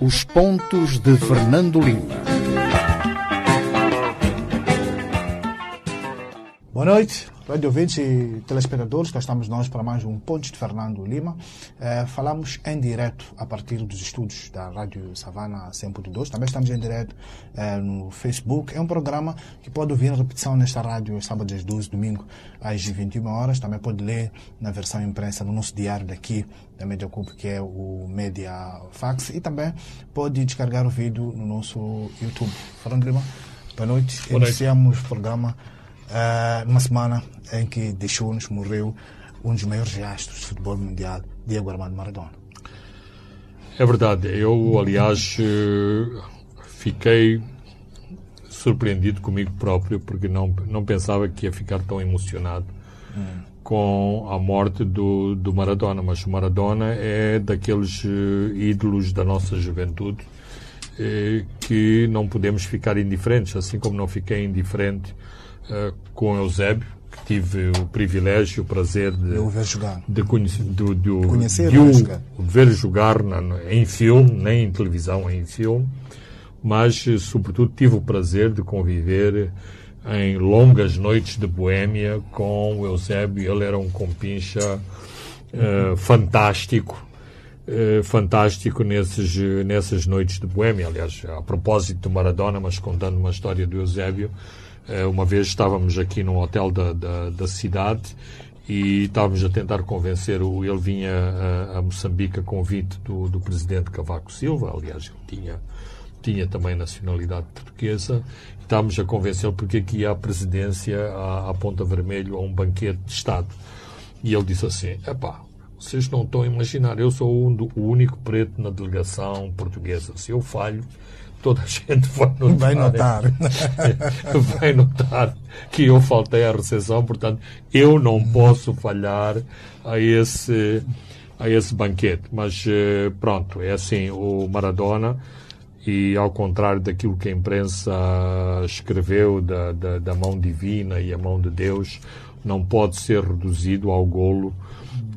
Os pontos de Fernando Lima. Boa noite, rádio ouvintes e telespectadores. Cá estamos nós para mais um Pontos de Fernando Lima. Eh, falamos em direto a partir dos estúdios da Rádio Savana 100.2. Também estamos em direto eh, no Facebook. É um programa que pode ouvir a repetição nesta rádio sábado às 12, domingo às 21 horas. Também pode ler na versão imprensa no nosso diário daqui da Mediacup, que é o Media Fax. E também pode descargar o vídeo no nosso YouTube. Fernando Lima, boa noite. Boa noite. Iniciamos o programa Uh, numa semana em que deixou-nos, morreu um dos maiores astros do futebol mundial, Diego Armando Maradona. É verdade. Eu, aliás, eh, fiquei surpreendido comigo próprio porque não, não pensava que ia ficar tão emocionado hum. com a morte do, do Maradona. Mas o Maradona é daqueles eh, ídolos da nossa juventude eh, que não podemos ficar indiferentes, assim como não fiquei indiferente com Eusébio, que tive o privilégio, o prazer de, eu ver jogar. de, conhecer, de, de, conhecer de o, jogar. ver jogar na, em filme, nem em televisão, em filme, mas, eh, sobretudo, tive o prazer de conviver em longas noites de Boêmia com o Eusébio. Ele era um compincha uh, fantástico, Uh, fantástico nesses, nessas noites de Boêmia. Aliás, a propósito do Maradona, mas contando uma história do Eusébio, uma vez estávamos aqui num hotel da, da, da, cidade e estávamos a tentar convencer o ele vinha a, a Moçambique a convite do, do presidente Cavaco Silva, aliás, ele tinha tinha também nacionalidade portuguesa, estávamos a convencê-lo porque aqui à presidência à Ponta Vermelho a um banquete de Estado. E ele disse assim: epá, vocês não estão a imaginar, eu sou o único preto na delegação portuguesa. Se eu falho, toda a gente vai notar. Vai notar. vai notar que eu faltei à recepção, portanto, eu não posso falhar a esse, a esse banquete. Mas eh, pronto, é assim, o Maradona, e ao contrário daquilo que a imprensa escreveu da, da, da mão divina e a mão de Deus, não pode ser reduzido ao golo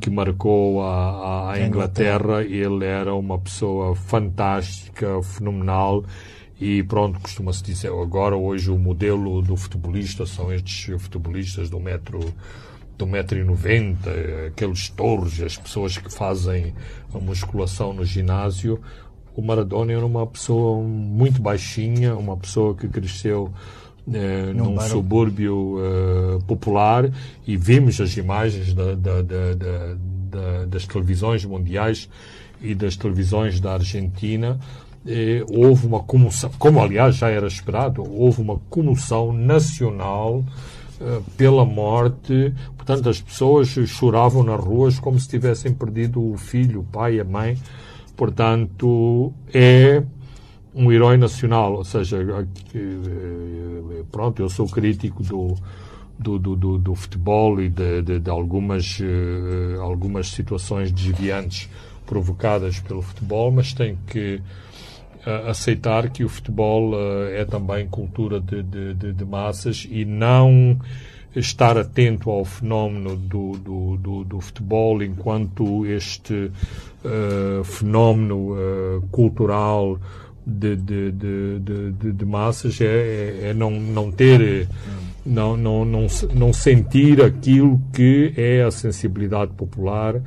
que marcou a, a Inglaterra. Ele era uma pessoa fantástica, fenomenal. E pronto, costuma-se dizer agora, hoje, o modelo do futebolista são estes futebolistas do metro do metro e noventa, aqueles touros, as pessoas que fazem a musculação no ginásio. O Maradona era uma pessoa muito baixinha, uma pessoa que cresceu eh, num bairro. subúrbio uh, popular e vimos as imagens da, da, da, das televisões mundiais e das televisões da Argentina. Eh, houve uma comoção, como aliás já era esperado, houve uma comoção nacional uh, pela morte. Portanto, as pessoas choravam nas ruas como se tivessem perdido o filho, o pai, a mãe. Portanto, é um herói nacional, ou seja, eh, pronto, eu sou crítico do, do, do, do, futebol e de, de, de algumas, uh, algumas situações desviantes provocadas pelo futebol, mas tenho que aceitar que o futebol é também cultura de, de, de, massas e não estar atento ao fenómeno do, do, do, do futebol enquanto este fenómeno cultural de, de, de, de, massas é, é, é, não, não ter, não, não, não, não sentir aquilo que é a sensibilidade popular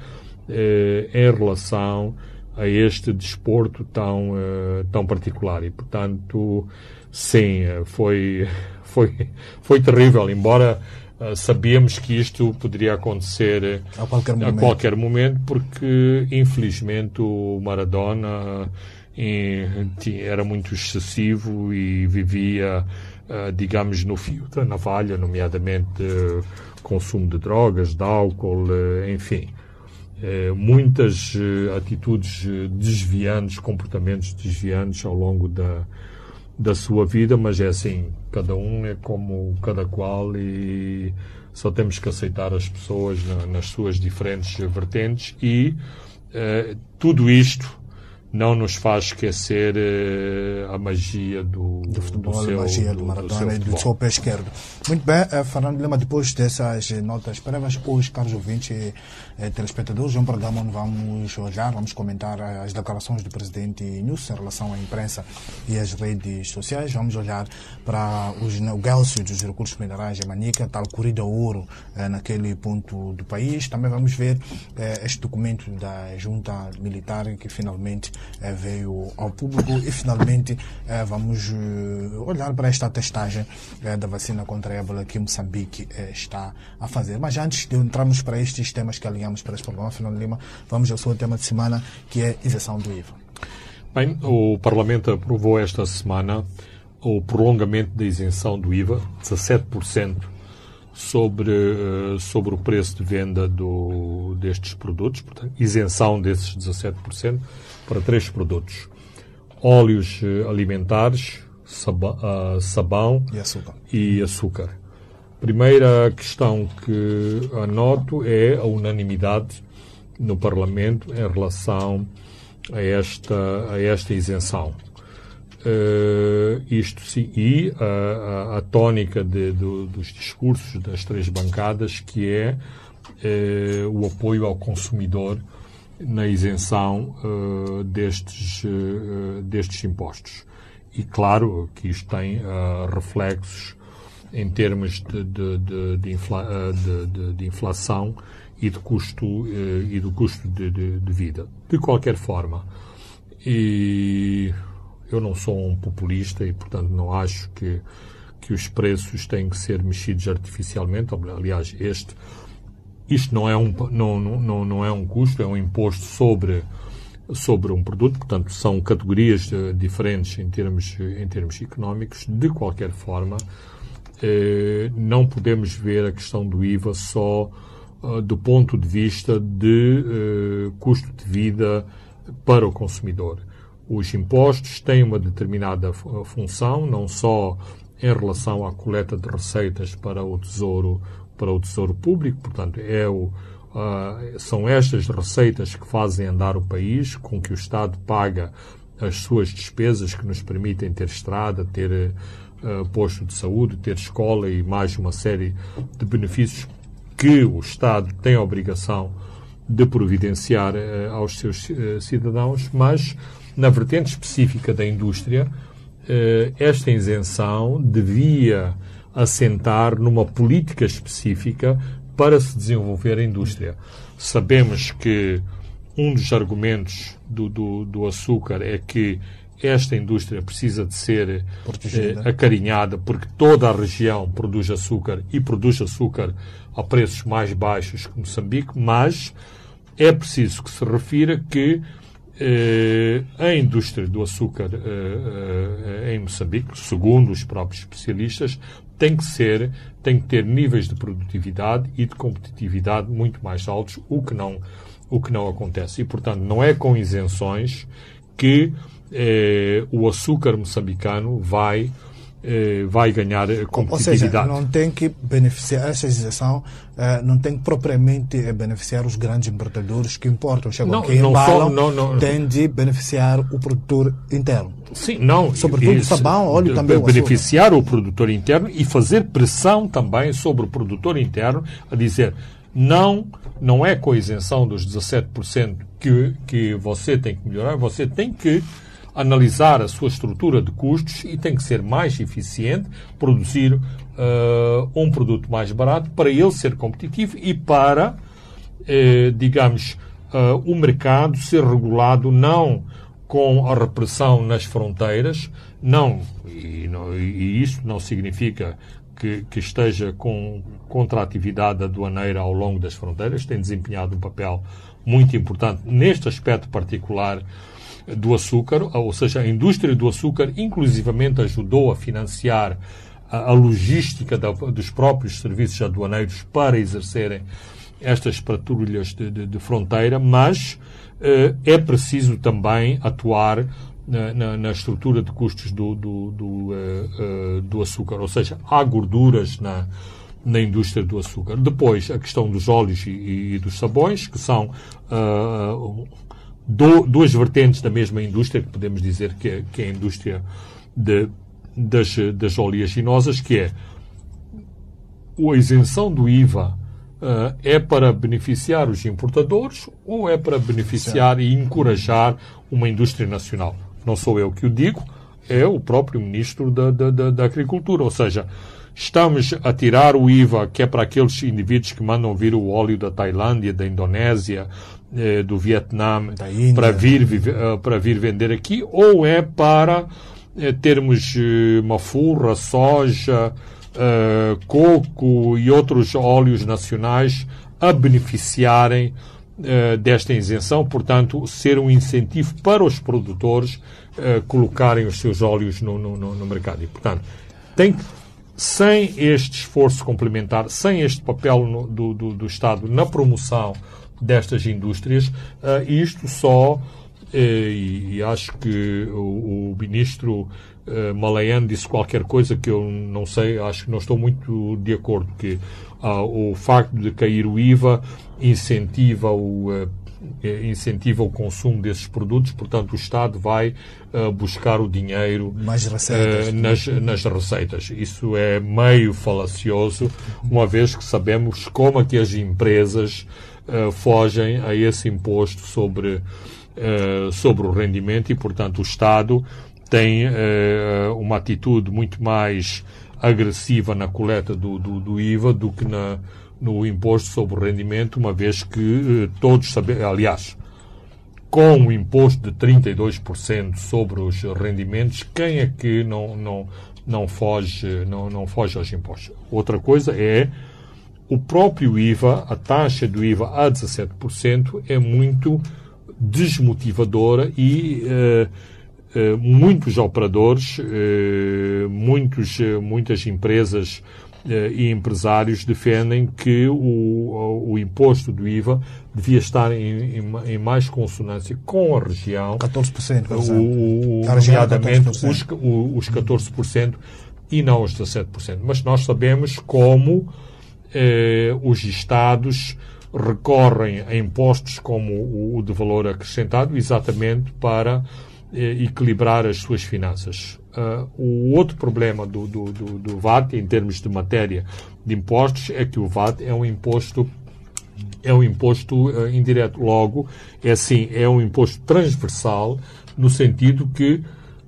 eh, em relação a este desporto tão, eh, tão particular. E, portanto, sim, foi, foi, foi terrível, embora uh, sabíamos que isto poderia acontecer a qualquer momento, a qualquer momento porque, infelizmente, o Maradona era muito excessivo e vivia, uh, digamos, no fio da navalha, nomeadamente uh, consumo de drogas, de álcool, uh, enfim. muitas atitudes desviantes, comportamentos desviantes ao longo da, da sua vida, mas é assim, cada um é como cada qual e só temos que aceitar as pessoas na, nas suas diferentes vertentes e tudo isto não nos faz esquecer uh, a magia do, do futebol, do seu, a magia do, do Maradona do e do seu pé esquerdo. Muito bem, uh, Fernando Lima, depois dessas notas prévias, hoje, caros ouvintes e uh, telespectadores, é um programa onde vamos olhar, vamos comentar as declarações do presidente Nunes em relação à imprensa e às redes sociais. Vamos olhar para os negócios dos recursos minerais em Manica, tal corrida ouro naquele ponto do país. Também vamos ver este documento da junta militar que finalmente eh, veio ao público e finalmente eh, vamos eh, olhar para esta testagem da vacina contra a ébola que Moçambique está a fazer. Mas antes de entrarmos para estes temas que alinhamos para este programa, Fernando Lima, vamos ao seu tema de semana, que é isenção do IVA. Bem, o Parlamento aprovou esta semana o prolongamento da isenção do IVA, 17% sobre, sobre o preço de venda do, destes produtos, portanto, isenção desses 17% para três produtos: óleos eh, alimentares, ah, sabão e açúcar. E açúcar. Primeira questão que anoto é a unanimidade no Parlamento em relação a esta, a esta isenção. Uh, isto sim, e a, a, a tónica de, do, dos discursos das três bancadas, que é uh, o apoio ao consumidor na isenção uh, destes, destes impostos. E claro que isto tem reflexos em termos de, de, de, de, infla, de inflação e, de custo, e do custo de, vida. De qualquer forma, e eu não sou um populista e, portanto, não acho que, que os preços têm que ser mexidos artificialmente. Aliás, este isto não é um, não, não, não é um custo, é um imposto sobre, sobre um produto, portanto, são categorias uh, diferentes em termos, em termos económicos. De qualquer forma, eh, não podemos ver a questão do IVA só uh, do ponto de vista de uh, custo de vida para o consumidor. Os impostos têm uma determinada função, não só em relação à coleta de receitas para o Tesouro para o Tesouro Público, portanto, é o, uh, são estas receitas que fazem andar o país, com que o Estado paga as suas despesas que nos permitem ter estrada, ter uh, posto de saúde, ter escola e mais uma série de benefícios que o Estado tem a obrigação de providenciar uh, aos seus uh, cidadãos, mas na vertente específica da indústria, esta isenção devia assentar numa política específica para se desenvolver a indústria. Sabemos que um dos argumentos do, do, do açúcar é que esta indústria precisa de ser eh, acarinhada porque toda a região produz açúcar e produz açúcar a preços mais baixos que Moçambique, mas é preciso que se refira que eh, a indústria do açúcar eh, eh, em Moçambique, segundo os próprios especialistas, tem que ser, tem que ter níveis de produtividade e de competitividade muito mais altos, o que não, o que não acontece. E, portanto, não é com isenções que eh, o açúcar moçambicano vai eh, vai ganhar competitividade. Ou seja, não tem que beneficiar, essa isenção eh, não tem que propriamente beneficiar os grandes importadores que importam, chegam não, não embalam, só, não, não, tem de beneficiar o produtor interno. Sim, não. Sobretudo o sabão, óleo também. Beneficiar o, o produtor interno e fazer pressão também sobre o produtor interno a dizer não, não é com a isenção dos 17% que, que você tem que melhorar, você tem que analisar a sua estrutura de custos e tem que ser mais eficiente, produzir uh, um produto mais barato para ele ser competitivo e para, uh, digamos, uh, o mercado ser regulado não com a repressão nas fronteiras, não, e, não, e isso não significa que, que, esteja com, contra a atividade aduaneira ao longo das fronteiras, tem desempenhado um papel muito importante neste aspecto particular do açúcar, ou seja, a indústria do açúcar inclusivamente ajudou a financiar a, a logística da, dos próprios serviços aduaneiros para exercerem estas patrulhas de, de, de fronteira, mas eh, é preciso também atuar na, na, na, estrutura de custos do, do, do, uh, uh, do, açúcar, ou seja, há gorduras na, na indústria do açúcar. Depois, a questão dos óleos e, e dos sabões, que são uh, do, duas vertentes da mesma indústria, que podemos dizer que é, que é a indústria de, das, das oleaginosas, que é a isenção do IVA uh, é para beneficiar os importadores ou é para beneficiar e encorajar uma indústria nacional? Não sou eu que o digo, é o próprio Ministro da, da, da, da Agricultura. Ou seja, estamos a tirar o IVA que é para aqueles indivíduos que mandam vir o óleo da Tailândia, da Indonésia, eh, do Vietnã para vir, uh, para vir vender aqui, ou é para eh, termos eh, mafurra, soja, uh, coco e outros óleos nacionais a beneficiarem uh, desta isenção, portanto, ser um incentivo para os produtores colocarem os seus óleos no, no, no mercado. E, portanto, tem sem este esforço complementar, sem este papel no, do, do, do, Estado na promoção destas indústrias, isto só, e, e, acho que o, o ministro uh, Malayan disse qualquer coisa que eu não sei, acho que não estou muito de acordo, que uh, o facto de cair o IVA incentiva o, uh, incentiva o consumo desses produtos, portanto o Estado vai uh, buscar o dinheiro receitas, uh, nas, nas, receitas. Isso é meio falacioso, uma vez que sabemos como é que as empresas uh, fogem a esse imposto sobre, sobre o rendimento e, portanto, o Estado tem uma atitude muito mais agressiva na coleta do, do, do IVA do que na, no imposto sobre o rendimento, uma vez que uh, todos sabemos, aliás, com o imposto de 32% sobre os rendimentos, quem é que não, não, não, foge, não, não foge aos impostos? Outra coisa é o próprio IVA, a taxa do IVA a 17% é muito desmotivadora e uh, eh, muitos operadores, eh, muitos, eh, muitas empresas e empresários defendem que o, o imposto do IVA devia estar em, em, em mais consonância com a região. 14%, por exemplo. O, nomeadamente os, os 14% e não os 17%. Mas nós sabemos como eh, os Estados recorrem a impostos como o de valor acrescentado exatamente para eh, equilibrar as suas finanças. Uh, o outro problema do, do, do, do, VAT, em termos de matéria de impostos, é que o VAT é um imposto é um imposto uh, indireto. Logo, é assim, é um imposto transversal, no sentido que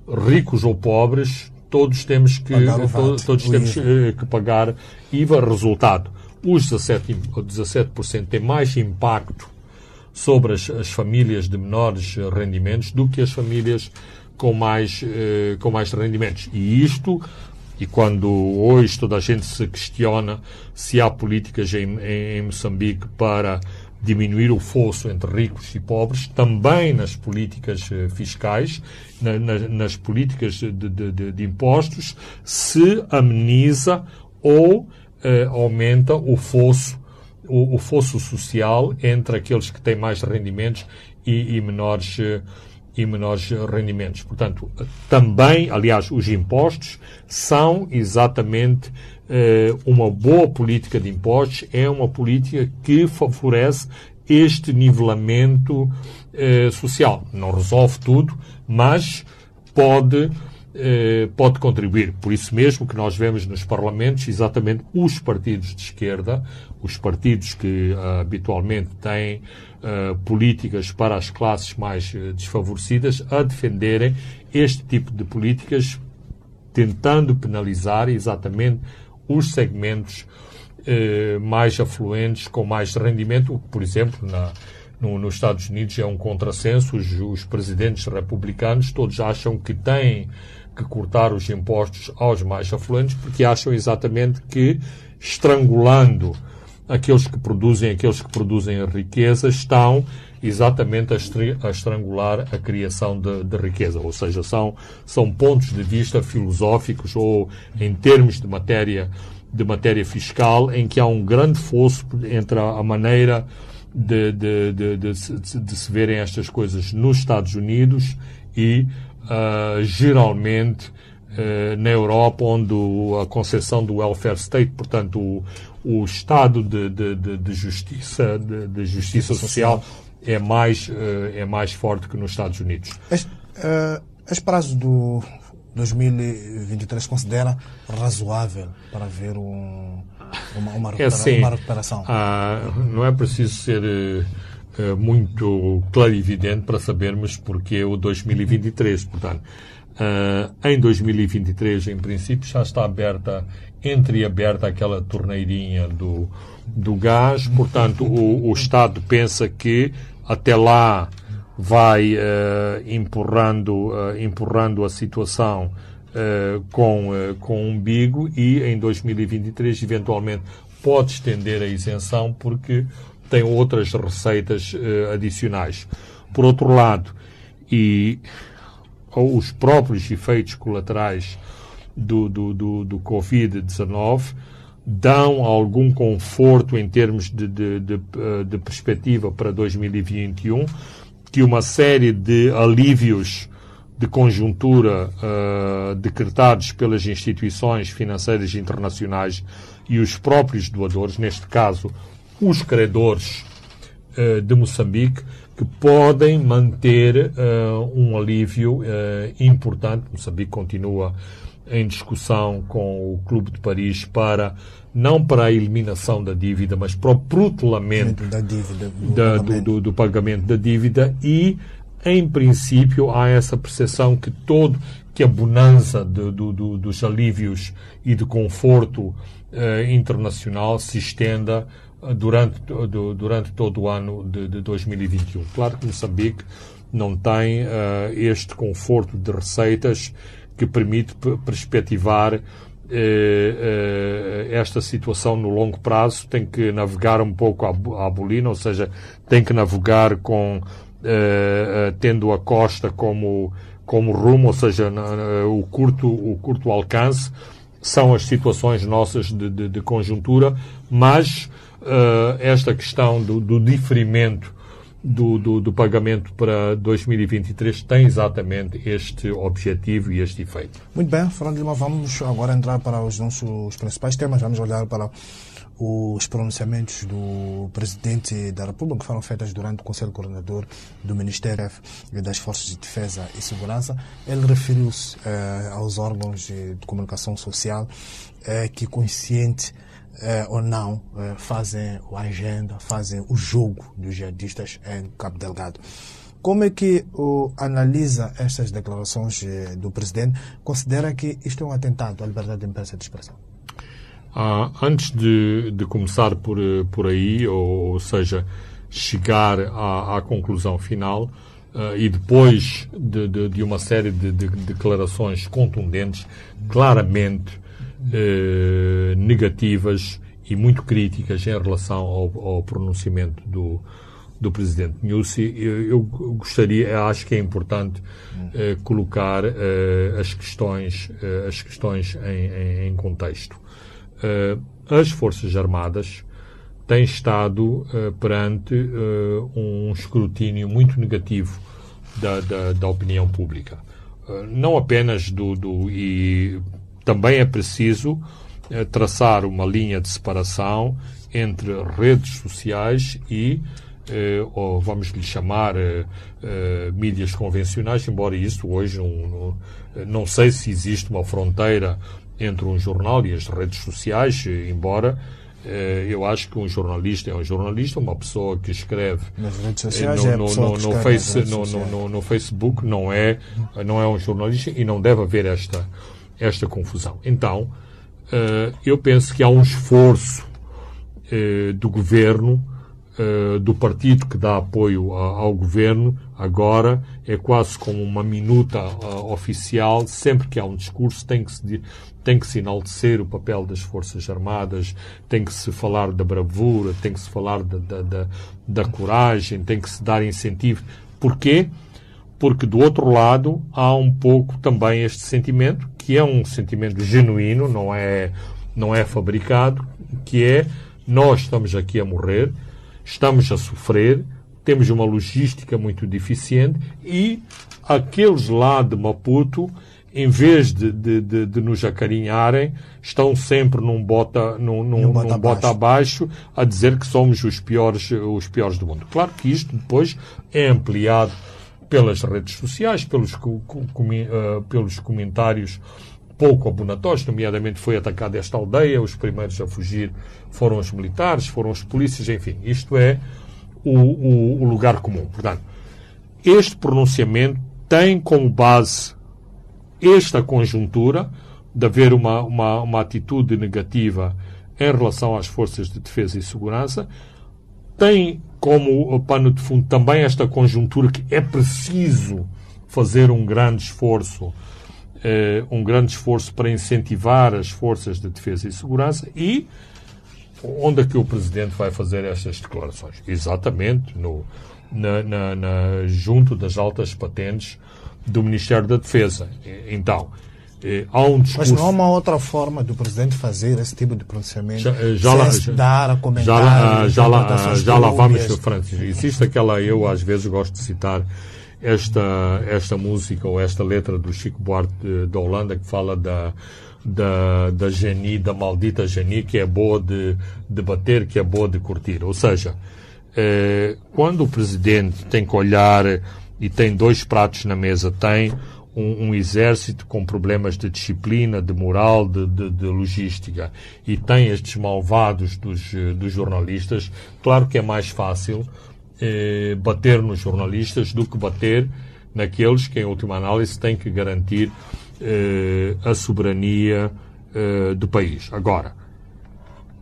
ricos ou pobres, todos temos que, to, todos temos uh, que pagar IVA. Resultado, os 17%, 17 têm mais impacto sobre as, as famílias de menores rendimentos do que as famílias com mais, eh, com mais rendimentos. E isto, e quando hoje toda a gente se questiona se há políticas em, em, em Moçambique para diminuir o fosso entre ricos e pobres, também nas políticas eh, fiscais, na, na, nas políticas de, de, de, impostos, se ameniza ou eh, aumenta o fosso o, o fosso social entre aqueles que têm mais rendimentos e, e menores e menores rendimentos. Portanto, também, aliás, os impostos são exatamente eh, uma boa política de impostos, é uma política que favorece este nivelamento eh, social. Não resolve tudo, mas pode pode contribuir. Por isso mesmo que nós vemos nos parlamentos exatamente os partidos de esquerda, os partidos que uh, habitualmente têm uh, políticas para as classes mais uh, desfavorecidas, a defenderem este tipo de políticas, tentando penalizar exatamente os segmentos mais afluentes, com mais rendimento, por exemplo, na, no, nos Estados Unidos é um contrassenso, os, os presidentes republicanos todos acham que têm que cortar os impostos aos mais afluentes, porque acham exatamente que, estrangulando aqueles que produzem, aqueles que produzem a riqueza, estão exatamente a, estrangular a criação de, de, riqueza. Ou seja, são, são pontos de vista filosóficos ou em termos de matéria, de matéria fiscal, em que há um grande fosso entre a, a maneira de, de, de, se verem estas coisas nos Estados Unidos e uh, geralmente uh, na Europa, onde a concepção do welfare state, portanto, o, o Estado de, de, de, de justiça, de, de, justiça social, é mais, é mais forte que nos Estados Unidos. Este, uh, este prazo do 2023 considera razoável para ver um, uma, uma, recupera, é assim, uma recuperação? Ah, não é preciso ser uh, muito clarividente para sabermos porque o 2023. Portanto, uh, em 2023, em princípio, já está aberta, entreaberta aquela torneirinha do, do gás. Portanto, o, o Estado pensa que até lá vai uh, empurrando, uh, empurrando a situação uh, com, com o umbigo e em 2023 eventualmente pode estender a isenção porque tem outras receitas adicionais. Por outro lado, e os próprios efeitos colaterais do, do, do, do Covid-19 dão algum conforto em termos de, de, de, de perspectiva para 2021, que uma série de alívios de conjuntura uh, decretados pelas instituições financeiras internacionais e os próprios doadores, neste caso os credores uh, de Moçambique, que podem manter uh, um alívio importante. Moçambique continua em discussão com o Clube de Paris para não para a eliminação da dívida, mas para o protelamento da dívida, do, da, pagamento. Do, do, do, pagamento da dívida e, em princípio, há essa percepção que todo que a bonança de, do, dos alívios e de conforto eh, internacional se estenda eh, durante, durante todo o ano de, de 2021. Claro que Moçambique não tem uh, este conforto de receitas que permite perspectivar eh, eh, esta situação no longo prazo, tem que navegar um pouco à, bolina, ou seja, tem que navegar com tendo a costa como, como rumo, ou seja, o curto, o curto alcance, são as situações nossas de, de, de conjuntura, mas esta questão do, do diferimento do, do, do, pagamento para 2023 tem exatamente este objetivo e este efeito. Muito bem, Fernando Lima, vamos agora entrar para os nossos principais temas. Vamos olhar para os pronunciamentos do Presidente da República que foram feitos durante o Conselho Coordenador do Ministério das Forças de Defesa e Segurança. Ele referiu-se eh, aos órgãos de comunicação social eh, que, consciente eh, ou não eh, fazem a agenda, fazem o jogo dos jihadistas em Cabo Delgado. Como é que o, analisa estas declarações eh, do presidente? Considera que isto é um atentado à liberdade de imprensa e de expressão? Ah, antes de, de, começar por, por aí, ou, ou seja, chegar à, à conclusão final, Uh, e depois de, de, de, uma série de, de declarações contundentes, claramente eh, negativas e muito críticas em relação ao, ao pronunciamento do, do presidente Nussi. Eu, eu, gostaria, acho que é importante eh, colocar eh, as questões, eh, as questões em, em, em contexto. Eh, as Forças Armadas têm estado eh, perante um escrutínio muito negativo da, da, da opinião pública. não apenas do, do e também é preciso eh, traçar uma linha de separação entre redes sociais e, eh, ou vamos lhe chamar, eh, eh, mídias convencionais, embora isso hoje não, não, não, sei se existe uma fronteira entre um jornal e as redes sociais, embora eh, eu acho que um jornalista é um jornalista, uma pessoa que escreve nas redes sociais no, é no, no, no, face, no, no, no, Facebook não é, não é um jornalista e não deve haver esta esta confusão. Então, uh, eu penso que há um esforço uh, do governo, uh, do partido que dá apoio ao governo, agora é quase como uma minuta oficial, sempre que há um discurso tem que se tem que se enaltecer o papel das Forças Armadas, tem que se falar da bravura, tem que se falar da, da, da, da coragem, tem que se dar incentivo. Porquê? Porque do outro lado há um pouco também este sentimento que é um sentimento genuíno, não é, não é fabricado, que é nós estamos aqui a morrer, estamos a sofrer, temos uma logística muito deficiente e aqueles lá de Maputo em vez de, de, de, de nos acarinharem, estão sempre num bota, num, num, Um bota num bota abaixo a dizer que somos os piores, os piores do mundo. Claro que isto depois é ampliado pelas redes sociais, pelos, co- co- comi- eh, pelos comentários pouco abonatórios, nomeadamente foi atacada esta aldeia, os primeiros a fugir foram os militares, foram os polícias, enfim, isto é o, o- o lugar comum. Portanto, este pronunciamento tem como base esta conjuntura de haver uma, uma, uma atitude negativa em relação às forças de defesa e segurança, tem como pano de fundo também esta conjuntura que é preciso fazer um grande esforço, eh, um grande esforço para incentivar as forças de defesa e segurança e onde é que o Presidente vai fazer estas declarações? Exatamente no, na, na- na- junto das altas patentes do Ministério da Defesa. Então, eh, há um Mas discurso... não há uma outra forma do presidente fazer esse tipo de pronunciamento Já, eh, já lá, dar a comentar já, lá, interpretações já lá vamos, dúbias. Francis. Existe aquela, eu às vezes gosto de citar esta, esta música ou esta letra do Chico Buarque da Holanda que fala da, da, da geni, da maldita geni, que é boa de, de bater, que é boa de curtir. Ou seja, eh, quando o presidente tem que olhar e tem dois pratos na mesa, tem um, um exército com problemas de disciplina, de moral, de, de- de logística, e tem estes malvados dos, eh, dos jornalistas, claro que é mais fácil eh, bater nos jornalistas do que bater naqueles que, em última análise, têm que garantir eh, a soberania eh, do país. Agora,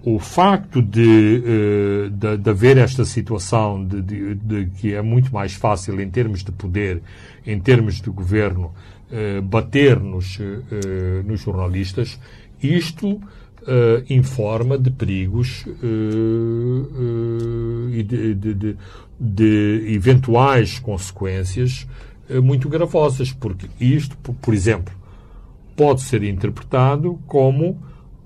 o facto de, eh, de, de haver esta situação de, de- de que é muito mais fácil em termos de poder, em termos de governo, eh, bater nos, eh, nos jornalistas, isto informa de perigos e de, de- eventuais consequências muito gravosas, porque isto, por exemplo, pode ser interpretado como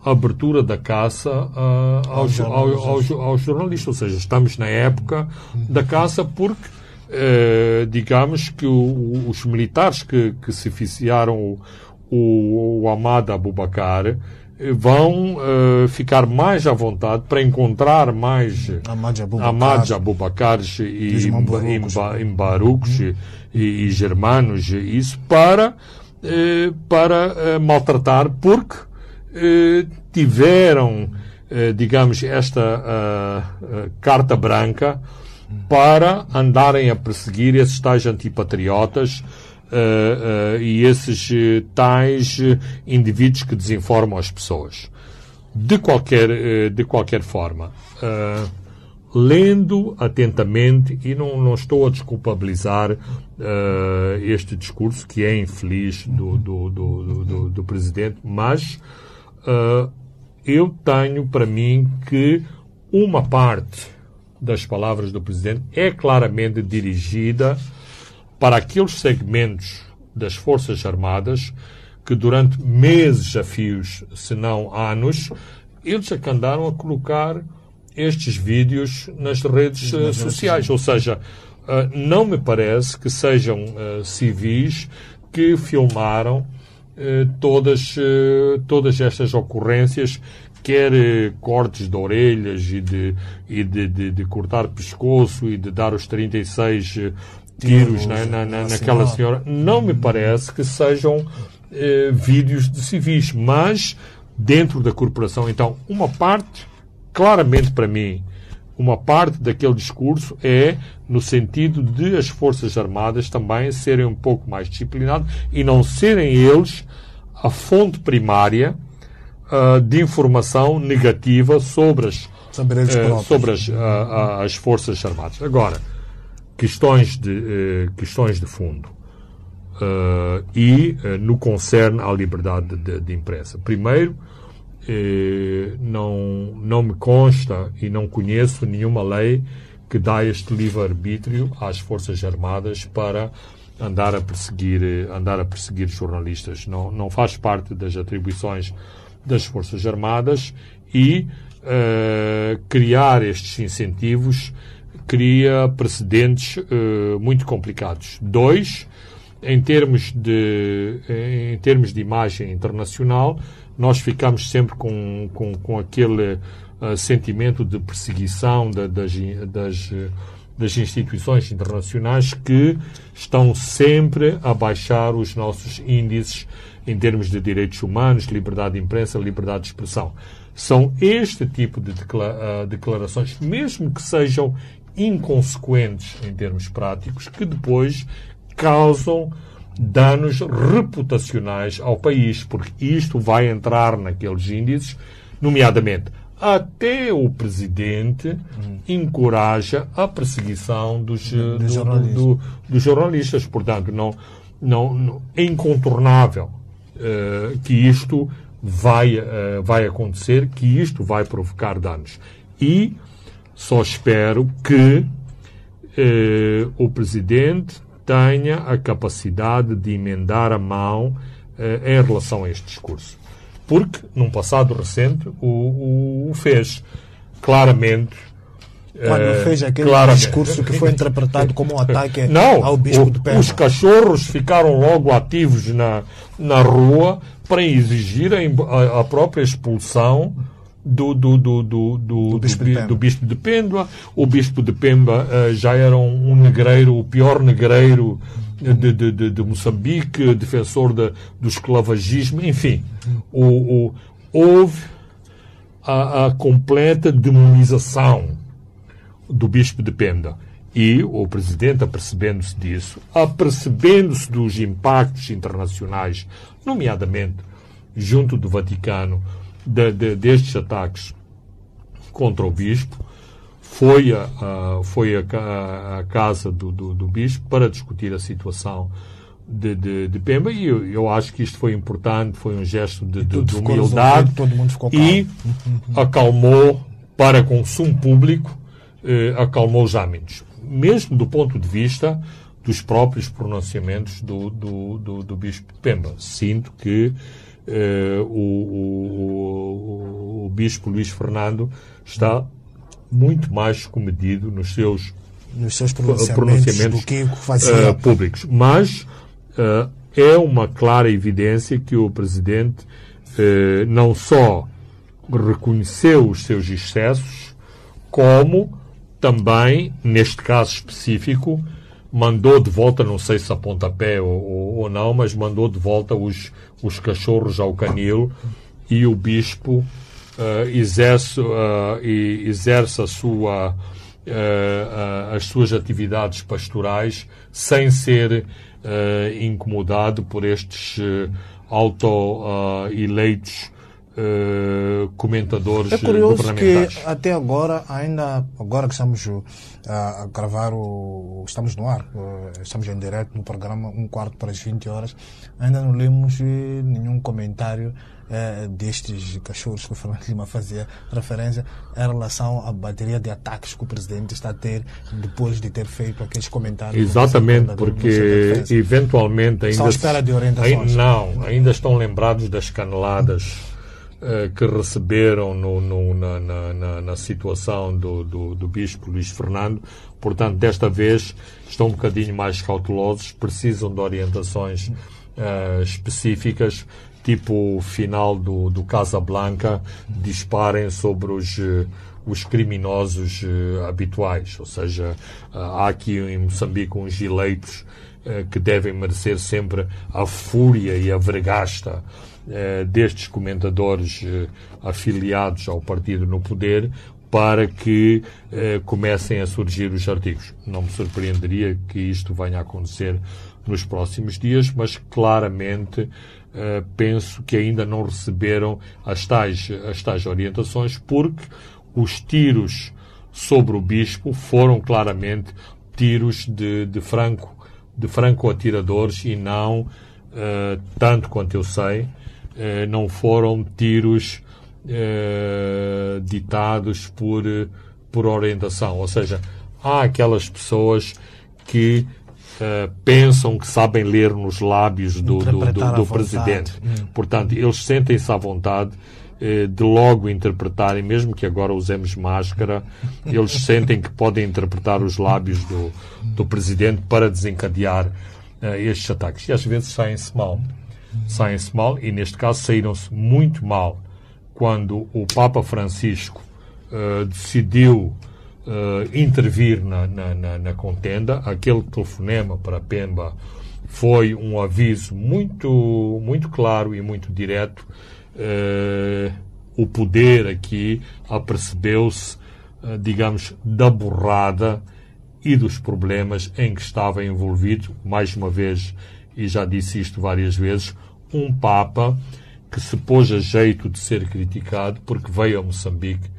a abertura da caça ah, aos, ao- aos, aos jornalistas. Ou seja, estamos na época da caça porque, eh, digamos que o- os militares que, que se oficiaram o, o, o Abubakar eh, vão eh, ficar mais à vontade para encontrar mais Ahmad Abubakar. E. Imba- Imbarucos e, e germanos, e isso para, para maltratar, porque tiveram, eh, digamos, esta ah, carta branca para andarem a perseguir esses tais antipatriotas ah, ah, e esses eh, tais eh, indivíduos que desinformam as pessoas. De qualquer, eh, de qualquer forma, lendo atentamente, e não, não estou a desculpabilizar este discurso, que é infeliz do, do, do, do- do Presidente, mas ah, eu tenho para mim que uma parte das palavras do Presidente é claramente dirigida para aqueles segmentos das Forças Armadas que durante meses a fios, se não anos, eles é que andaram a colocar estes vídeos nas redes eh, sociais. Ou seja, eh, não me parece que sejam civis que filmaram todas, eh, todas estas ocorrências, quer eh, cortes de orelhas e de, e de, de, de cortar pescoço e de dar os 36 eh, tiros na, na, na, naquela senhora, não me parece que sejam eh, vídeos de civis, mas dentro da corporação. Então, uma parte, claramente para mim, uma parte daquele discurso é no sentido de as Forças Armadas também serem um pouco mais disciplinadas e não serem eles a fonte primária ah, de informação negativa sobre as, próprios. sobre as, ah, as Forças Armadas. Agora, questões de, eh, questões de fundo. E eh, no concerne à liberdade de, de imprensa. Primeiro, não, não me consta e não conheço nenhuma lei que dá este livre-arbítrio às Forças Armadas para andar a perseguir, eh, andar a perseguir jornalistas. Não, não faz parte das atribuições das Forças Armadas e eh, criar estes incentivos cria precedentes eh, muito complicados. Dois, em termos de, em termos de imagem internacional, nós ficamos sempre com, com, com aquele uh, sentimento de perseguição da, das, das, das instituições internacionais que estão sempre a baixar os nossos índices em termos de direitos humanos, liberdade de imprensa, liberdade de expressão. São este tipo de ah, declarações, mesmo que sejam inconsequentes em termos práticos, que depois causam danos reputacionais ao país, porque isto vai entrar naqueles índices, nomeadamente até o presidente hum. encoraja a perseguição dos, do, do, jornalistas. Do, dos jornalistas. Portanto, não, não, não é incontornável uh, que isto vai, uh, vai acontecer, que isto vai provocar danos. E só espero que uh, o presidente tenha a capacidade de emendar a mão uh, em relação a este discurso. Porque, num passado recente, o, o fez. Claramente. Quando uh, fez aquele claramente. discurso que foi interpretado como um ataque Não, ao bispo o, de Pemba. Os cachorros ficaram logo ativos na, na rua para exigirem a, a própria expulsão do, do, do, do, do, bispo, de do bispo de Pemba. O bispo de Pemba uh, já era um, um, negreiro, o pior negreiro de, de, de, de Moçambique, defensor de, do esclavagismo, enfim. O, o, houve a, a completa demonização do bispo de Pemba. E o presidente, apercebendo-se disso, apercebendo-se dos impactos internacionais, nomeadamente junto do Vaticano, de, de, destes ataques contra o bispo, foi a, a foi a, a casa do, do, do, bispo para discutir a situação de, de, de Pemba e eu, eu, acho que isto foi importante, foi um gesto de, de, de humildade e acalmou para consumo público, eh, acalmou os ânimos. Mesmo do ponto de vista dos próprios pronunciamentos do, do, do, do Bispo de Pemba. Sinto que eh, o, o, o, Bispo Luís Fernando está muito mais comedido nos seus, nos seus pronunciamentos, pronunciamentos uh, públicos. Mas uh, é uma clara evidência que o Presidente uh, não só reconheceu os seus excessos, como também, neste caso específico, mandou de volta, não sei se a pontapé ou, ou, ou não, mas mandou de volta os, os cachorros ao canil e o bispo uh, exerce, uh, exerce a sua, uh, as suas atividades pastorais sem ser incomodado por estes auto-eleitos Uh, comentadores é curioso que até agora ainda agora que estamos uh, a gravar o estamos no ar uh, estamos em direto no programa um quarto para as 20 horas ainda não lemos nenhum comentário destes cachorros que o Fernando Lima fazia referência em relação à bateria de ataques que o presidente está a ter depois de ter feito aqueles comentários exatamente porque eventualmente ainda estão à espera de orientações. Não ainda estão lembrados das caneladas. eh, que receberam no, no, na, na, na, situação do, do, do, Bispo Luís Fernando. Portanto, desta vez estão um bocadinho mais cautelosos, precisam de orientações uh, específicas, tipo o final do, do Casablanca, disparem sobre os, uh, os criminosos uh, habituais. Ou seja, há aqui em Moçambique uns eleitos que devem merecer sempre a fúria e a vergasta eh, destes comentadores eh, afiliados ao partido no poder para que eh, comecem a surgir os artigos. Não me surpreenderia que isto venha a acontecer nos próximos dias, mas claramente eh, penso que ainda não receberam as tais, as tais orientações, porque os tiros sobre o bispo foram claramente tiros de, de franco de franco atiradores e não, uh, tanto quanto eu sei, eh, não foram tiros eh, ditados por, por orientação. Ou seja, há aquelas pessoas que Uh, pensam que sabem ler nos lábios do, do, do, do presidente. Hum. Portanto, eles sentem-se à vontade uh, de logo interpretarem, mesmo que agora usemos máscara, eles sentem que podem interpretar os lábios do, do presidente para desencadear estes ataques. E às vezes saem-se mal. Saem-se mal, e neste caso saíram-se muito mal quando o Papa Francisco uh, decidiu uh, intervir na, na, na, na, contenda. Aquele telefonema para Pemba foi um aviso muito, muito claro e muito direto. Uh, o poder aqui apercebeu-se, digamos, da borrada e dos problemas em que estava envolvido, mais uma vez, e já disse isto várias vezes, um Papa que se pôs a jeito de ser criticado porque veio a Moçambique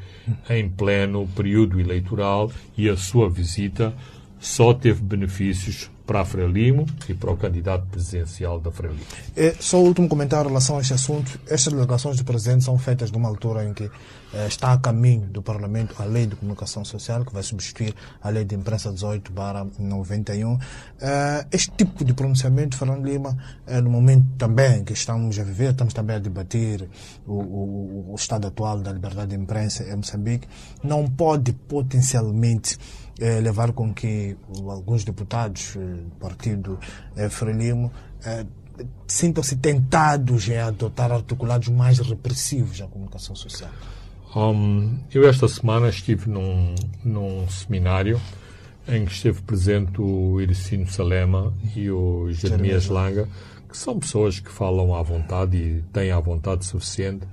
em pleno período eleitoral e a sua visita só teve benefícios para a Frelimo e para o candidato presidencial da Frelimo. É, só o último comentário em relação a este assunto. Estas delegações de presente são feitas numa altura em que eh, está a caminho do Parlamento a Lei de Comunicação Social, que vai substituir a Lei de Imprensa 18 para 91. Eh, este tipo de pronunciamento, Fernando Lima, é no momento também que estamos a viver, estamos também a debater o, o, o estado atual da liberdade de imprensa em Moçambique, não pode potencialmente eh, levar com que alguns deputados eh, do partido eh, Frelimo eh, sintam-se tentados em adotar articulados mais repressivos na comunicação social. Um, eu esta semana estive num, num seminário em que esteve presente o Iricino Salema e o Jeremias Langa, que são pessoas que falam à vontade e têm à vontade suficiente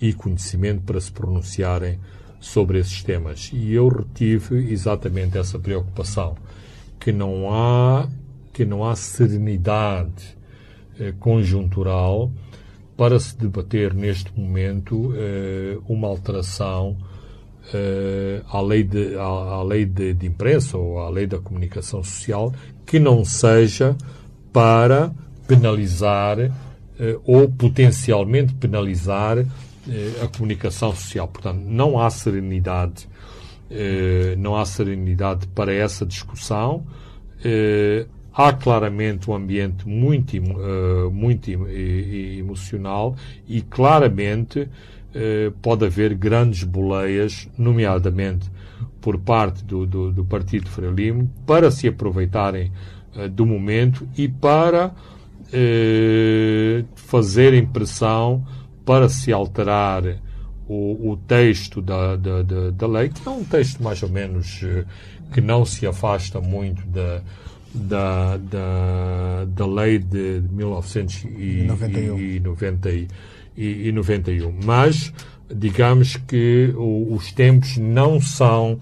e conhecimento para se pronunciarem sobre esses temas. E eu retive exatamente essa preocupação, que não há, que não há serenidade eh, conjuntural para se debater neste momento eh, uma alteração eh, à lei, de, à, à lei de, de imprensa ou à lei da comunicação social que não seja para penalizar eh, ou potencialmente penalizar a comunicação social. Portanto, não há serenidade, eh, não há serenidade para essa discussão. Eh, há claramente um ambiente muito, muito emocional e claramente pode haver grandes boleias, nomeadamente por parte do, do, do Partido Frelimo, para se aproveitarem do momento e para fazerem pressão para se alterar o, o texto da, da, da, da, lei, que é um texto mais ou menos eh, que não se afasta muito da, da, da, da lei de 1991. Mas, digamos que os tempos não são,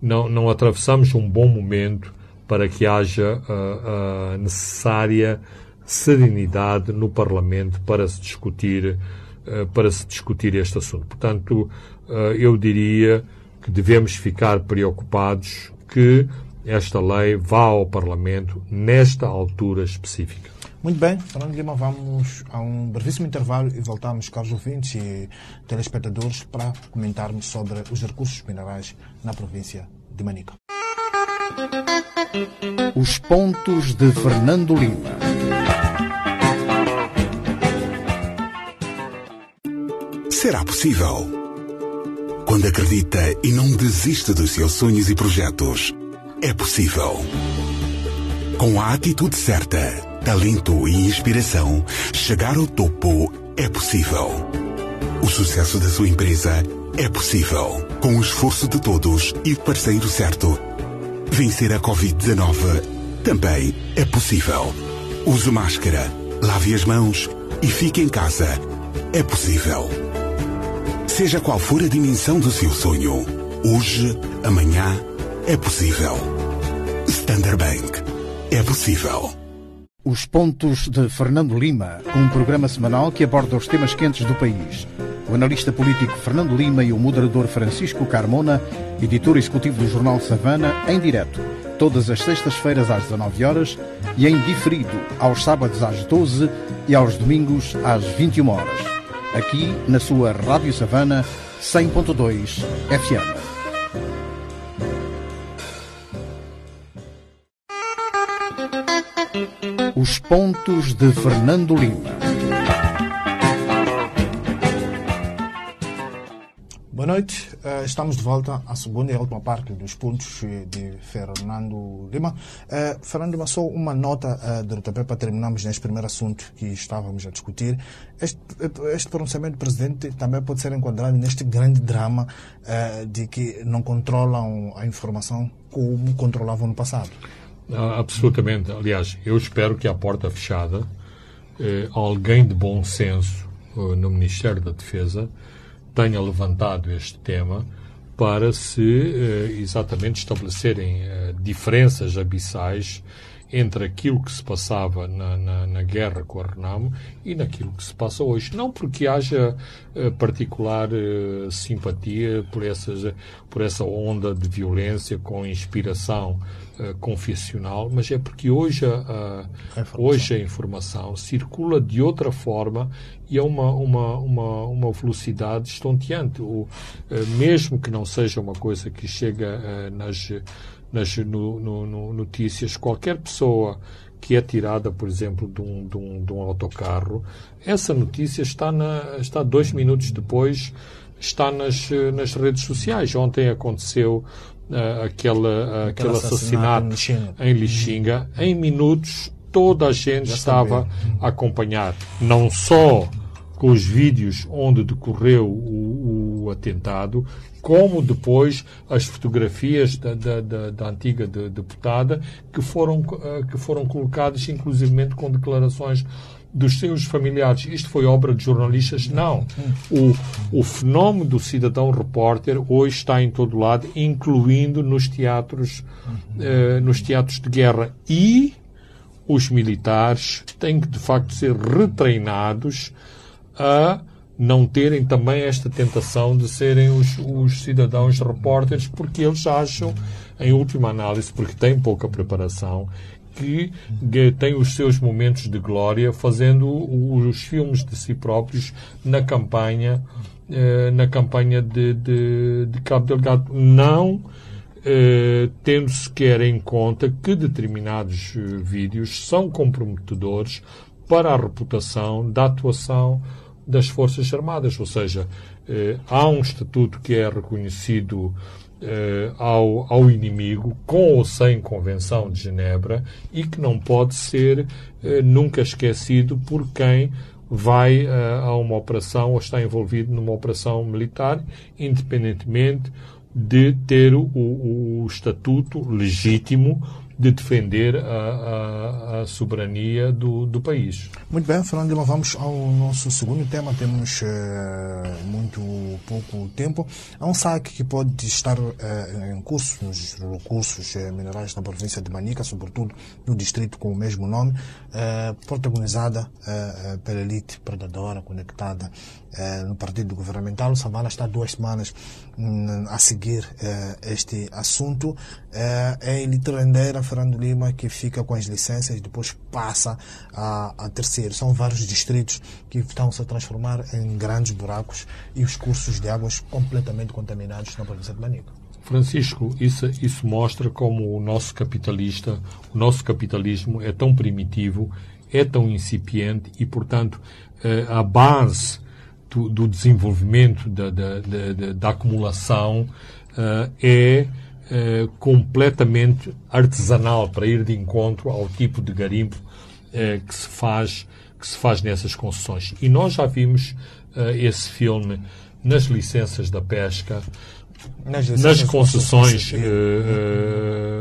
não, não atravessamos um bom momento para que haja a, a necessária serenidade no Parlamento para se discutir eh, para se discutir este assunto. Portanto, eh, eu diria que devemos ficar preocupados que esta lei vá ao Parlamento nesta altura específica. Muito bem, Fernando Lima, vamos a um brevíssimo intervalo e voltamos, caros ouvintes e telespectadores, para comentarmos sobre os recursos minerais na província de Manica. Os pontos de Fernando Lima. Será possível? Quando acredita e não desiste dos seus sonhos e projetos, é possível. Com a atitude certa, talento e inspiração, chegar ao topo é possível. O sucesso da sua empresa é possível. Com o esforço de todos e o parceiro certo. Vencer a Covid-19 também é possível. Use máscara, lave as mãos e fique em casa. É possível. Seja qual for a dimensão do seu sonho, hoje, amanhã, é possível. Standard Bank. É possível. Os Pontos de Fernando Lima, um programa semanal que aborda os temas quentes do país. O analista político Fernando Lima e o moderador Francisco Carmona, editor executivo do jornal Savana, em direto, todas as sextas-feiras às 19 horas e em diferido aos sábados às 12 e aos domingos às 21 horas aqui na sua Rádio Savana 100.2 FM. Os pontos de Fernando Lima. Boa noite, uh, estamos de volta à segunda e última parte dos pontos de Fernando Lima. Uh, Fernando Lima, só uma nota de RTP para terminarmos neste primeiro assunto que estávamos a discutir. Este, este pronunciamento do presidente também pode ser enquadrado neste grande drama de que não controlam a informação como controlavam no passado. Ah, absolutamente. Aliás, eu espero que à porta fechada eh, alguém de bom senso no Ministério da Defesa tenha levantado este tema para se eh, exatamente estabelecerem eh, diferenças abissais entre aquilo que se passava na, na, na, guerra com a Renamo e naquilo que se passa hoje. Não porque haja uh, particular uh, simpatia por, essas, por essa onda de violência com inspiração uh, confessional, mas é porque hoje a, a hoje a informação circula de outra forma e é uma, uma, uma, uma velocidade estonteante. O, mesmo que não seja uma coisa que chega nas nas no, no, no notícias, qualquer pessoa que é tirada, por exemplo, de um, de um, de um autocarro, essa notícia está, na, está dois minutos depois, está nas, nas redes sociais. Ontem aconteceu uh, aquele, uh, aquele assassinato, assassinato em Lixinga. Em minutos, toda a gente Já estava sabia. a acompanhar. Não só com os vídeos onde decorreu o, o atentado, como depois as fotografias da, da, da, da antiga de, deputada que foram, eh, que foram colocadas inclusivamente com declarações dos seus familiares. Isto foi obra de jornalistas? Não. O, o fenómeno do cidadão repórter hoje está em todo lado, incluindo nos teatros, eh, nos teatros de guerra. E os militares têm que, de facto, ser retreinados a não terem também esta tentação de serem os, os cidadãos repórteres, porque eles acham, em última análise, porque têm pouca preparação, que têm os seus momentos de glória fazendo os filmes de si próprios na campanha eh, na campanha de, de, de Cabo Delgado. Não eh, tendo sequer em conta que determinados eh, vídeos são comprometedores para a reputação da atuação das Forças Armadas, ou seja, eh, há um estatuto que é reconhecido eh, ao, ao inimigo, com ou sem Convenção de Genebra, e que não pode ser eh, nunca esquecido por quem vai a uma operação ou está envolvido numa operação militar, independentemente de ter o, o, o estatuto legítimo de defender a, a, a soberania do, do, país. Muito bem, Fernando Lima, vamos ao nosso segundo tema. Temos uh, muito pouco tempo. Há um saque que pode estar uh, em curso nos recursos uh, minerais na província de Manica, sobretudo no distrito com o mesmo nome, protagonizada pela elite predadora conectada no partido governamental. O Savana está duas semanas um, a seguir este assunto. é elite rendeira Fernando Lima que fica com as licenças depois passa a, a terceiro. São vários distritos que estão se a transformar em grandes buracos e os cursos de águas completamente contaminados na província de Manica. Francisco, isso, isso mostra como o nosso capitalista, o nosso capitalismo é tão primitivo, é tão incipiente e, portanto, a base do, do desenvolvimento da, da, da, da acumulação uh, é eh, completamente artesanal para ir de encontro ao tipo de garimpo eh, que se faz que se faz nessas concessões. E nós já vimos esse filme nas licenças da pesca, nas, nas concessões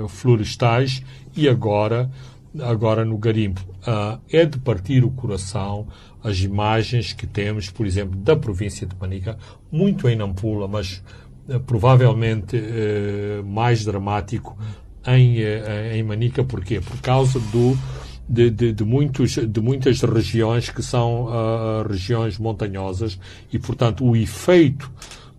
florestais e agora agora no garimpo. Uh, é de partir o coração as imagens que temos, por exemplo, da província de Manica, muito em Nampula, mas eh, provavelmente eh, mais dramático em, eh, em Manica. Porquê? Por causa do, de, de, de, muitos, de muitas regiões que são uh, regiões montanhosas e, portanto, o efeito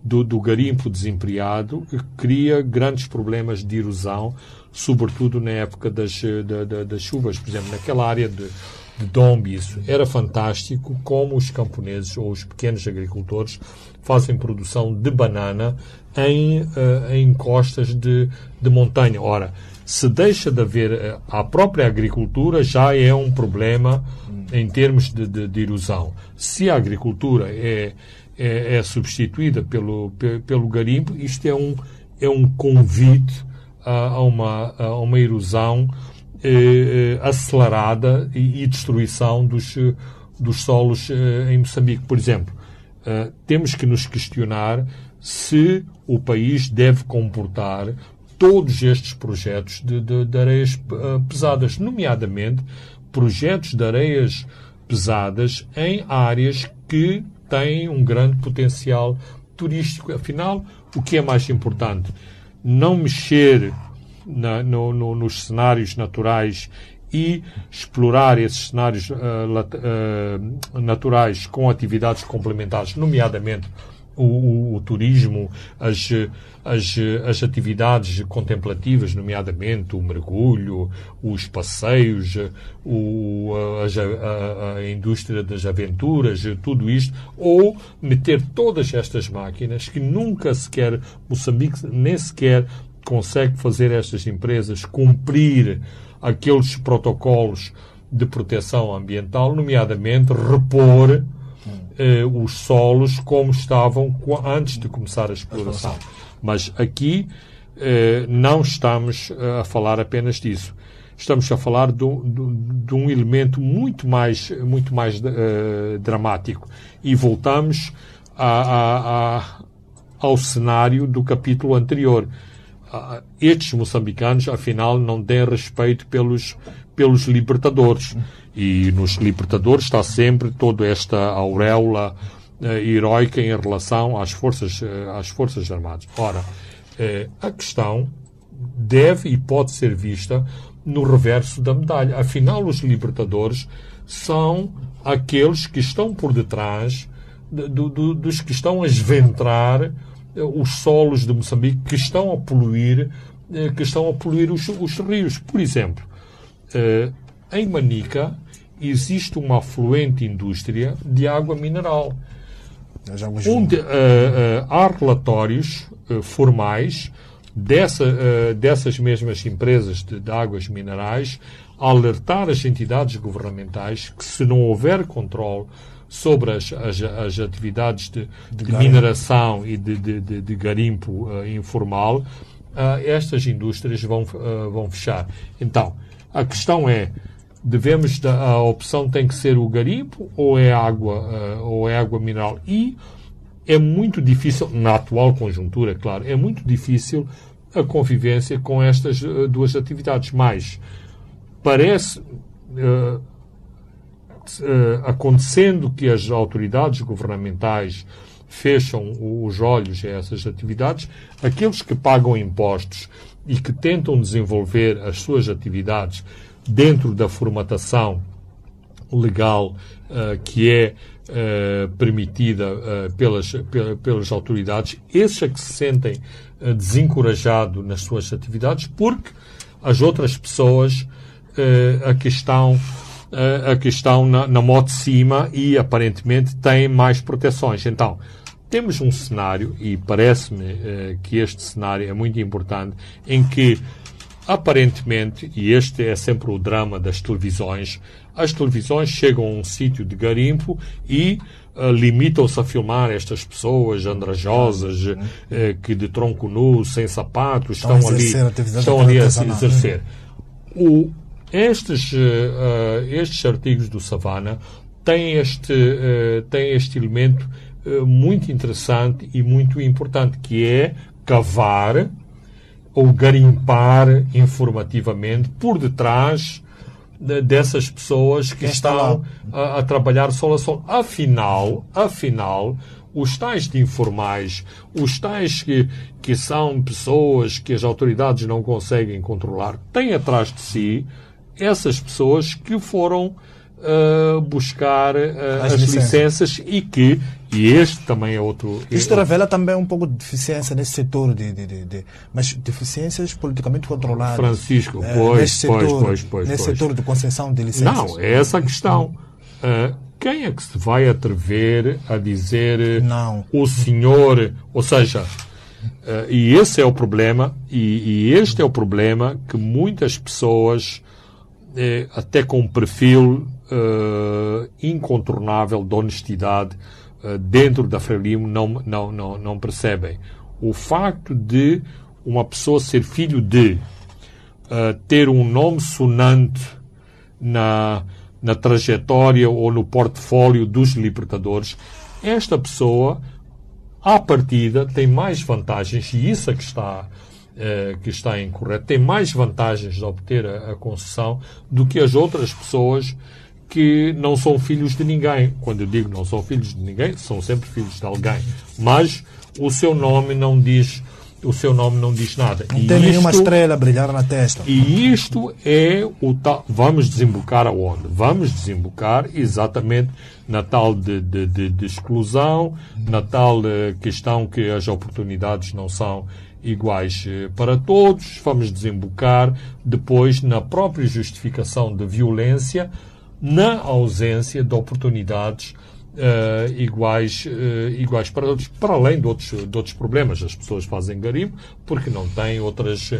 do, do garimpo desempreado cria grandes problemas de erosão, sobretudo na época das, da, das chuvas. Por exemplo, naquela área de, de Dombi, isso era fantástico como os camponeses ou os pequenos agricultores fazem produção de banana em, uh, em costas de, de montanha. Ora, se deixa de haver uh, a própria agricultura, já é um problema em termos de, de, de erosão. Se a agricultura é, é, é substituída pelo, pelo garimpo, isto é um, é um convite a, a uma, a uma erosão eh, eh acelerada e, e, destruição dos, dos solos eh, em Moçambique. Por exemplo, eh, temos que nos questionar se o país deve comportar todos estes projetos de, de, de areias pesadas, nomeadamente projetos de areias pesadas em áreas que têm um grande potencial turístico. Afinal, o que é mais importante? Não mexer na, no, no, nos cenários naturais e explorar esses cenários uh, uh, naturais com atividades complementares, nomeadamente o, o, o, turismo, as, as, as atividades contemplativas, nomeadamente o mergulho, os passeios, o, a, a, a, indústria das aventuras, tudo isto, ou meter todas estas máquinas que nunca sequer Moçambique nem sequer consegue fazer estas empresas cumprir aqueles protocolos de proteção ambiental, nomeadamente repor eh, os solos como estavam antes de começar a exploração. Mas aqui eh, não estamos eh, a falar apenas disso. Estamos a falar de, um elemento muito mais, muito mais uh, dramático. E voltamos a, a, a, ao cenário do capítulo anterior. Estes moçambicanos, afinal, não têm respeito pelos, pelos libertadores. E nos Libertadores está sempre toda esta auréola uh, heroica em relação às forças, uh, às forças armadas. Ora, uh, a questão deve e pode ser vista no reverso da medalha. Afinal, os Libertadores são aqueles que estão por detrás do, do, dos que estão a esventrar os solos de Moçambique, que estão a poluir, que estão a poluir os, os rios. Por exemplo, em Manica existe uma afluente indústria de água mineral. Onde uh, uh, há relatórios uh, formais dessa, dessas mesmas empresas de, de, águas minerais a alertar as entidades governamentais que se não houver controle sobre as, as, as atividades de, de, de mineração e de, de garimpo informal, estas indústrias vão, vão fechar. Então, a questão é devemos a opção tem que ser o garimpo ou é água uh, ou é água mineral? E é muito difícil na atual conjuntura claro é muito difícil a convivência com estas uh, duas atividades. Mas parece uh, acontecendo que as autoridades governamentais fecham os olhos a essas atividades aqueles que pagam impostos e que tentam desenvolver as suas atividades dentro da formatação legal uh, que é uh, permitida uh, pelas, pelas autoridades, esses é que se sentem uh, desencorajados nas suas atividades porque as outras pessoas a que estão a que estão na, na moto de cima e aparentemente têm mais proteções. Então, temos um cenário, e parece-me que este cenário é muito importante, em que Aparentemente, e este é sempre o drama das televisões, as televisões chegam a um sítio de garimpo e uh, limitam-se a filmar estas pessoas andrajosas uh, que de tronco nu, sem sapatos, estão, estão ali, estão ali a se exercer. O, estes, uh, estes artigos do Savana têm este, têm este elemento muito interessante e muito importante, que é cavar ou garimpar informativamente por detrás de, dessas pessoas que estão a, a, trabalhar sol a sol. Afinal, afinal, os tais de informais, os tais que, que são pessoas que as autoridades não conseguem controlar, têm atrás de si essas pessoas que foram uh, buscar uh, as, as licenças. licenças. e que e este também é outro. Isto revela também um pouco de deficiência nesse setor, de, de, de, de mas deficiências politicamente controladas. Francisco, eh, pois, nesse pois, setor, pois, pois, Nesse pois. setor de concessão de licenças. Não, é essa a questão. Uh, quem é que se vai atrever a dizer não. o senhor, ou seja, uh, e esse é o problema, e, e, este é o problema que muitas pessoas, até com um perfil uh, incontornável de honestidade uh, dentro da Frelimo não, não, não, não percebem. O facto de uma pessoa ser filho de uh, ter um nome sonante na, na trajetória ou no portfólio dos libertadores, esta pessoa, à partida, tem mais vantagens, e isso é que está, uh, que está incorreto, tem mais vantagens de obter a, a concessão do que as outras pessoas que não são filhos de ninguém. Quando eu digo não são filhos de ninguém, são sempre filhos de alguém. Mas o seu nome não diz o seu nome não diz nada. Não e tem isto, nenhuma estrela a brilhar na testa. E isto é o tal. Vamos desembocar aonde? Vamos desembocar exatamente na tal de, de, de, de exclusão, na tal eh, questão que as oportunidades não são iguais eh, para todos. Vamos desembocar depois na própria justificação de violência, na ausência de oportunidades Uh, iguais, uh, iguais para outros, para além de outros, de outros problemas. As pessoas fazem garimpo porque não têm outras,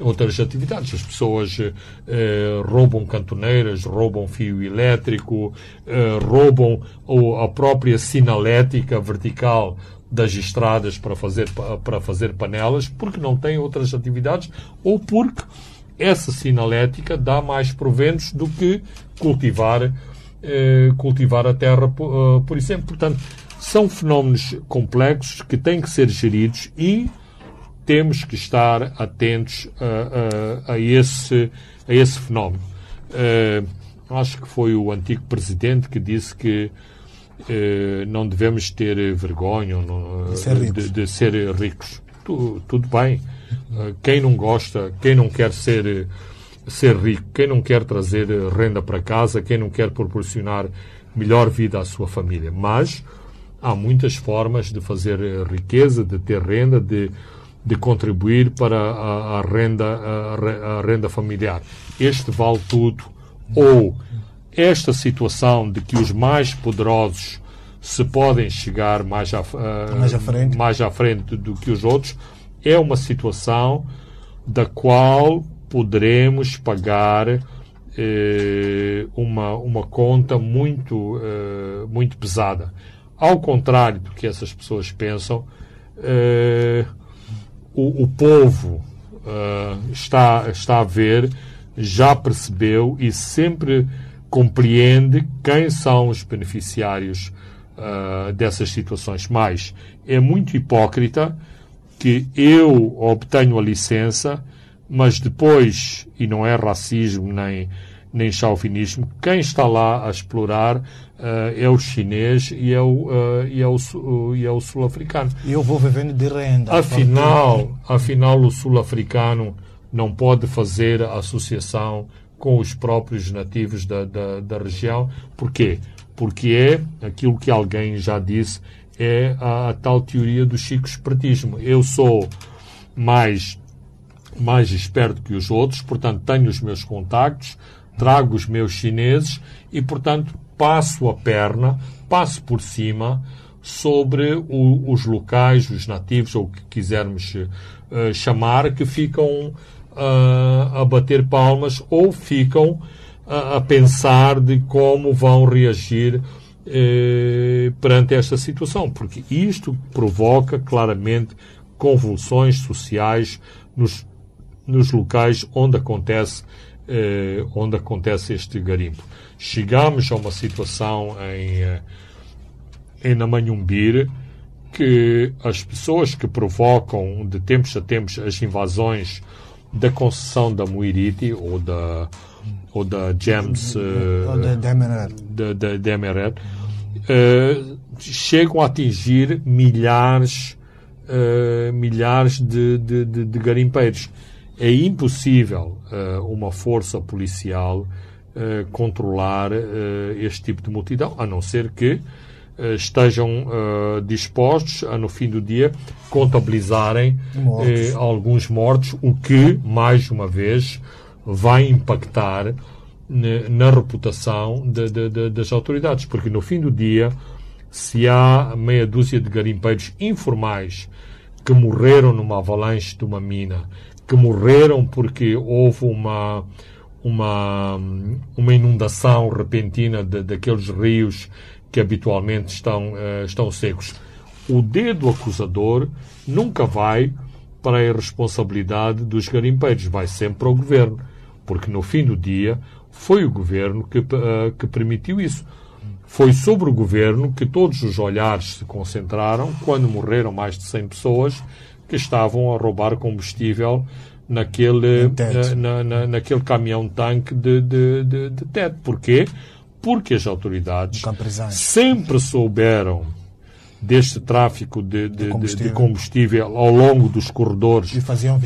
outras atividades. As pessoas uh, roubam cantoneiras, roubam fio elétrico, roubam a própria sinalética vertical das estradas para fazer, para fazer panelas porque não têm outras atividades ou porque essa sinalética dá mais proventos do que cultivar eh, cultivar a terra, uh, por exemplo. Portanto, são fenómenos complexos que têm que ser geridos e temos que estar atentos a, a, a esse, a esse fenómeno. Uh, acho que foi o antigo presidente que disse que não devemos ter vergonha não, de, ser de, ser ricos. Tu, tudo bem. Quem não gosta, quem não quer ser ser rico, quem não quer trazer eh, renda para casa, quem não quer proporcionar melhor vida à sua família. Mas há muitas formas de fazer eh, riqueza, de ter renda, de, de contribuir para a, a renda, a, a, renda familiar. Este vale tudo. Ou esta situação de que os mais poderosos se podem chegar mais à, mais à, frente. mais à frente do que os outros é uma situação da qual poderemos pagar eh, uma, uma conta muito, eh, muito pesada. Ao contrário do que essas pessoas pensam, eh, o, o, povo eh, está, está a ver, já percebeu e sempre compreende quem são os beneficiários uh, dessas situações. Mas é muito hipócrita que eu obtenho a licença mas depois, e não é racismo nem, nem chauvinismo, quem está lá a explorar uh, é o chinês e é o, uh, e é o, e é o sul-africano. E eu vou vivendo de renda. Afinal, afinal o sul-africano não pode fazer associação com os próprios nativos da, da, da região. Porquê? Porque é aquilo que alguém já disse, é a, a tal teoria do chico espretismo. Eu sou mais mais esperto que os outros, portanto, tenho os meus contactos, trago os meus chineses e, portanto, passo a perna, passo por cima sobre o, os locais, os nativos, ou o que quisermos uh, chamar, que ficam uh, a bater palmas ou ficam uh, a pensar de como vão reagir eh, perante esta situação, porque isto provoca claramente convulsões sociais nos nos locais onde acontece, eh, onde acontece este garimpo. Chegamos a uma situação em, eh, em Namanhumbir que as pessoas que provocam de tempos a tempos as invasões da concessão da Muiriti ou da ou da James ou da da Demeret uh, chegam a atingir milhares uh, milhares de, de, de, de garimpeiros. É impossível uh, uma força policial uh, controlar este tipo de multidão, a não ser que estejam dispostos a, no fim do dia, contabilizarem mortos. alguns mortos, o que, mais uma vez, vai impactar na reputação de, de, de, das autoridades, porque no fim do dia, se há meia dúzia de garimpeiros informais que morreram numa avalanche de uma mina que morreram porque houve uma, uma, uma inundação repentina daqueles rios que habitualmente estão, uh, estão secos. O dedo acusador nunca vai para a irresponsabilidade dos garimpeiros, vai sempre para o governo, porque no fim do dia foi o governo que, uh, que permitiu isso. Foi sobre o governo que todos os olhares se concentraram quando morreram mais de 100 pessoas que estavam a roubar combustível naquele, uh, na, na, naquele caminhão-tanque de, de, de, de teto. Porquê? Porque as autoridades sempre souberam deste tráfico de, de, de, combustível. de, combustível. ao longo dos corredores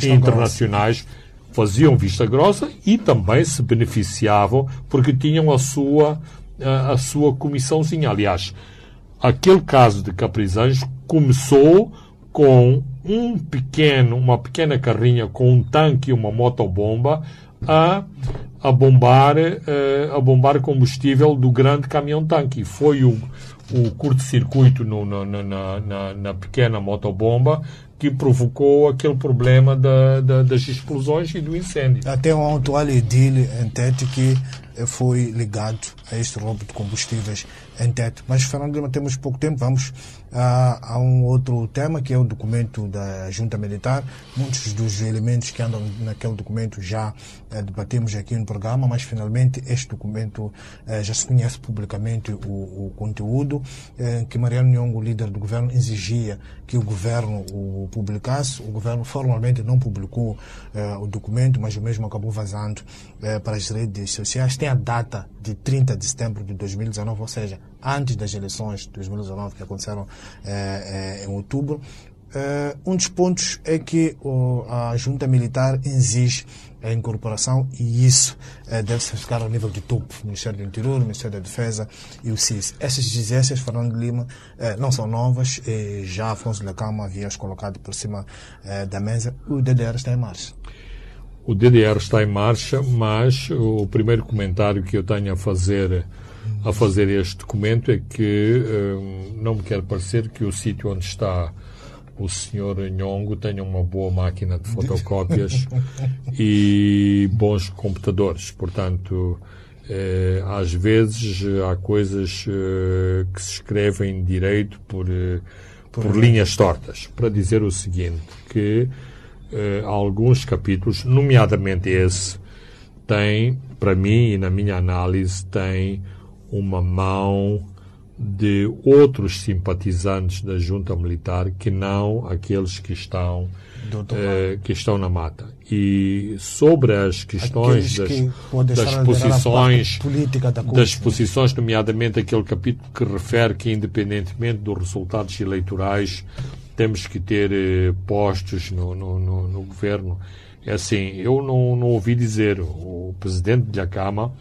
internacionais grossa. faziam vista grossa e também se beneficiavam porque tinham a sua, a, a sua comissãozinha. Aliás, aquele caso de Caprizães começou com um pequeno, uma pequena carrinha com um tanque e uma motobomba a, a bombar eh, a bombar combustível do grande caminhão-tanque. Foi o, o curto-circuito na, na, na, na, pequena motobomba que provocou aquele problema da, da, das explosões e do incêndio. Até um atual edil em Tete que foi ligado a este roubo de combustíveis em Tete. Mas, Fernando temos pouco tempo, vamos a, a um outro tema, que é o documento da Junta Militar. Muitos dos elementos que andam naquele documento já eh, debatemos aqui no programa, mas finalmente este documento eh, já se conhece publicamente o, o conteúdo, eh, que Mariano Nhongo, líder do governo, exigia que o governo o publicasse. O governo formalmente não publicou eh, o documento, mas o mesmo acabou vazando eh, para as redes sociais. Tem a data de 30 de setembro de 2019, ou seja, antes das eleições de 2019 que aconteceram eh, eh, em outubro. Uh, um dos pontos é que a junta militar exige a incorporação e isso uh, deve-se ficar ao nível de topo, Ministério do Interior, Ministério da Defesa e o CIS. Essas exigências, Fernando Lima, não são novas, já Afonso Lacama havia as colocado por cima da mesa, o DDR está em marcha. O DDR está em marcha, mas o primeiro comentário que eu tenho a fazer a fazer este documento é que hum, não me quer parecer que o sítio onde está o senhor Nhongo tenha uma boa máquina de fotocópias e bons computadores. Portanto, eh, às vezes há coisas eh, que se escrevem direito por, eh, por linhas tortas. Para dizer o seguinte, que eh, alguns capítulos, nomeadamente esse, tem, para mim e na minha análise, tem uma mão de outros simpatizantes da junta militar que não aqueles que estão eh, que estão na mata. E sobre as questões das, que das posições da das posições nomeadamente aquele capítulo que refere que independentemente dos resultados eleitorais temos que ter eh, postos no, no, no, no, governo. É assim eu não, não ouvi dizer o presidente de Acama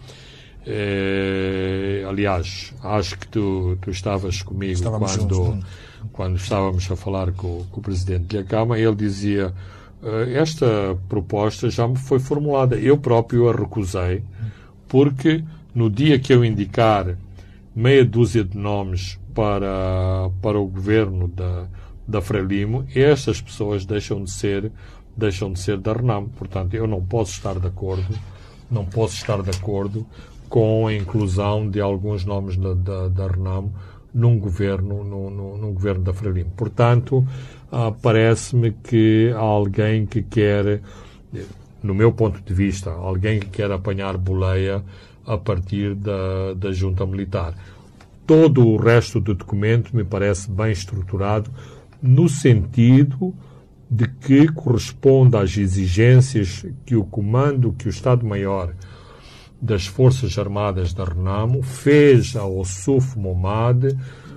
é, aliás, acho que tu, tu estavas comigo estávamos quando, juntos, quando estávamos a falar com, com o presidente da Câmara. Ele dizia: eh, Esta proposta já me foi formulada. Eu próprio a recusei, porque no dia que eu indicar meia dúzia de nomes para, para o governo da, da Frelimo, estas pessoas deixam de ser deixam de ser da Renam. Portanto, eu não posso estar de acordo, não posso estar de acordo com a inclusão de alguns nomes da, da, da Renamo num governo, no, no, num governo da Frelimo. Portanto, ah, parece-me que há alguém que quer, no meu ponto de vista, alguém que quer apanhar boleia a partir da, da junta militar. Todo o resto do documento me parece bem estruturado no sentido de que corresponde às exigências que o comando, que o Estado-Maior das Forças Armadas da Renamo fez ao Suf Momad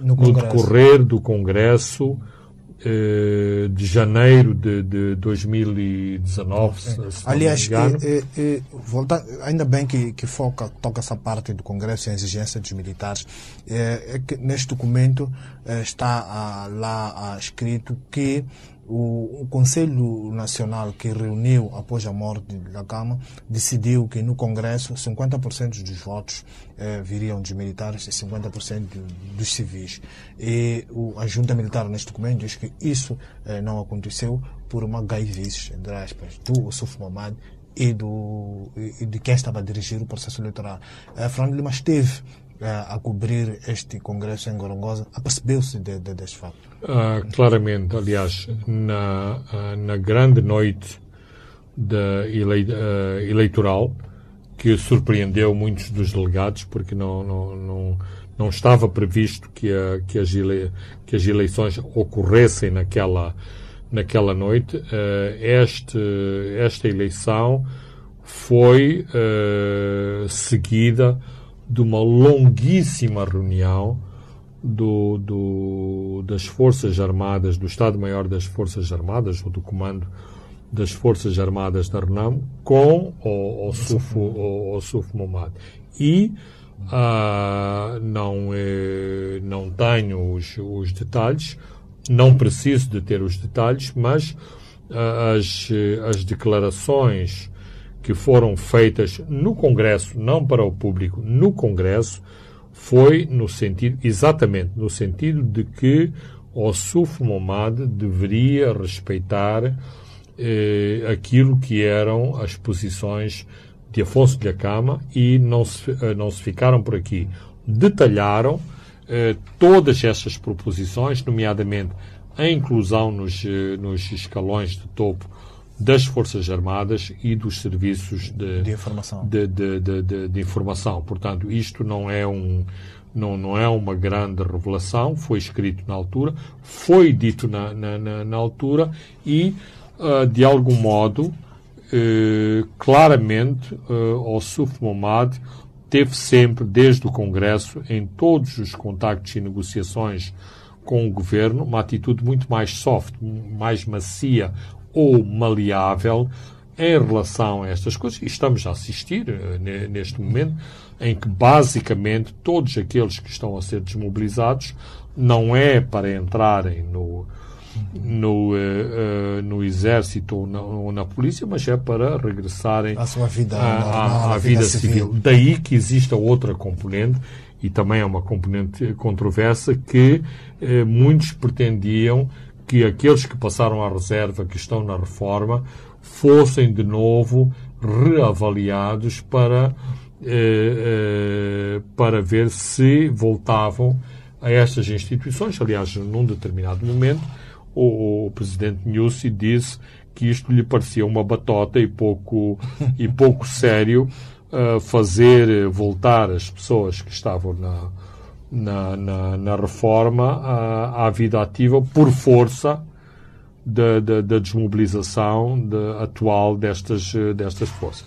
no, no decorrer do Congresso eh, de janeiro de, de 2019. É. Aliás, é, é, voltar, ainda bem que, que foca, toca essa parte do Congresso e a exigência dos militares. É, que neste documento eh, está ah, lá ah, escrito que o, o, Conselho Nacional que reuniu após a morte da Cama decidiu que no Congresso 50% dos votos eh, viriam dos militares e 50% dos civis. E o, a junta militar neste documento diz que isso eh, não aconteceu por uma gaivice, entre aspas, do Suf Mamad e, do, e de quem estava a dirigir o processo eleitoral. A Fernando Lima esteve a cobrir este congresso em Gorongosa, apercebeu-se de, de, deste facto? Uh, claramente, aliás, na, uh, na grande noite de ele, uh, eleitoral, que surpreendeu muitos dos delegados, porque não, não, não, não estava previsto que, a, que, as ele, que as eleições ocorressem naquela, naquela noite. este, esta eleição foi seguida de uma longuíssima reunião do, do, das Forças Armadas, do Estado-Maior das Forças Armadas, ou do Comando das Forças Armadas da RENAM, com o, o, Sufo, o, o Momad. E uh, não, eh, não tenho os, os detalhes, não preciso de ter os detalhes, mas uh, as, as declarações que foram feitas no Congresso, não para o público, no Congresso, foi no sentido, exatamente no sentido de que o Suf Momad deveria respeitar eh, aquilo que eram as posições de Afonso de Acama e não se, eh, não se ficaram por aqui. Detalharam eh, todas essas proposições, nomeadamente a inclusão nos, eh, nos escalões de topo das Forças Armadas e dos serviços de, de informação. De, de, de, informação. Portanto, isto não é, um, não, não é uma grande revelação, foi escrito na altura, foi dito na, na, na, na altura e, uh, de algum modo, uh, claramente, uh, o Suf Momad teve sempre, desde o Congresso, em todos os contactos e negociações com o governo, uma atitude muito mais soft, mais macia, ou maleável em relação a estas coisas. E estamos a assistir uh, neste momento em que basicamente todos aqueles que estão a ser desmobilizados não é para entrarem no, no, uh, uh, no exército ou na, ou na, polícia, mas é para regressarem à sua vida, à, normal, à, vida, vida civil. civil. Daí que existe a outra componente, e também é uma componente controversa, que muitos pretendiam que aqueles que passaram à reserva, que estão na reforma, fossem de novo reavaliados para, eh, eh, para ver se voltavam a estas instituições. Aliás, num determinado momento, o, o presidente Nussi disse que isto lhe parecia uma batota e pouco, e pouco sério uh, fazer voltar as pessoas que estavam na, na, na, na reforma à, à, vida ativa por força da, da, desmobilização de, atual destas, destas forças.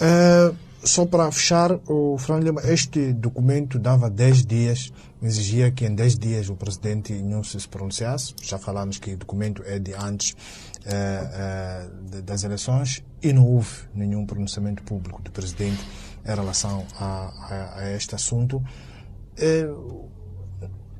Uh, só para fechar, o Fernando Lima, este documento dava 10 dias, exigia que em 10 dias o presidente não se pronunciasse. Já falamos que o documento é de antes uh, uh, das eleições e não houve nenhum pronunciamento público do presidente em relação a, a, a este assunto. É,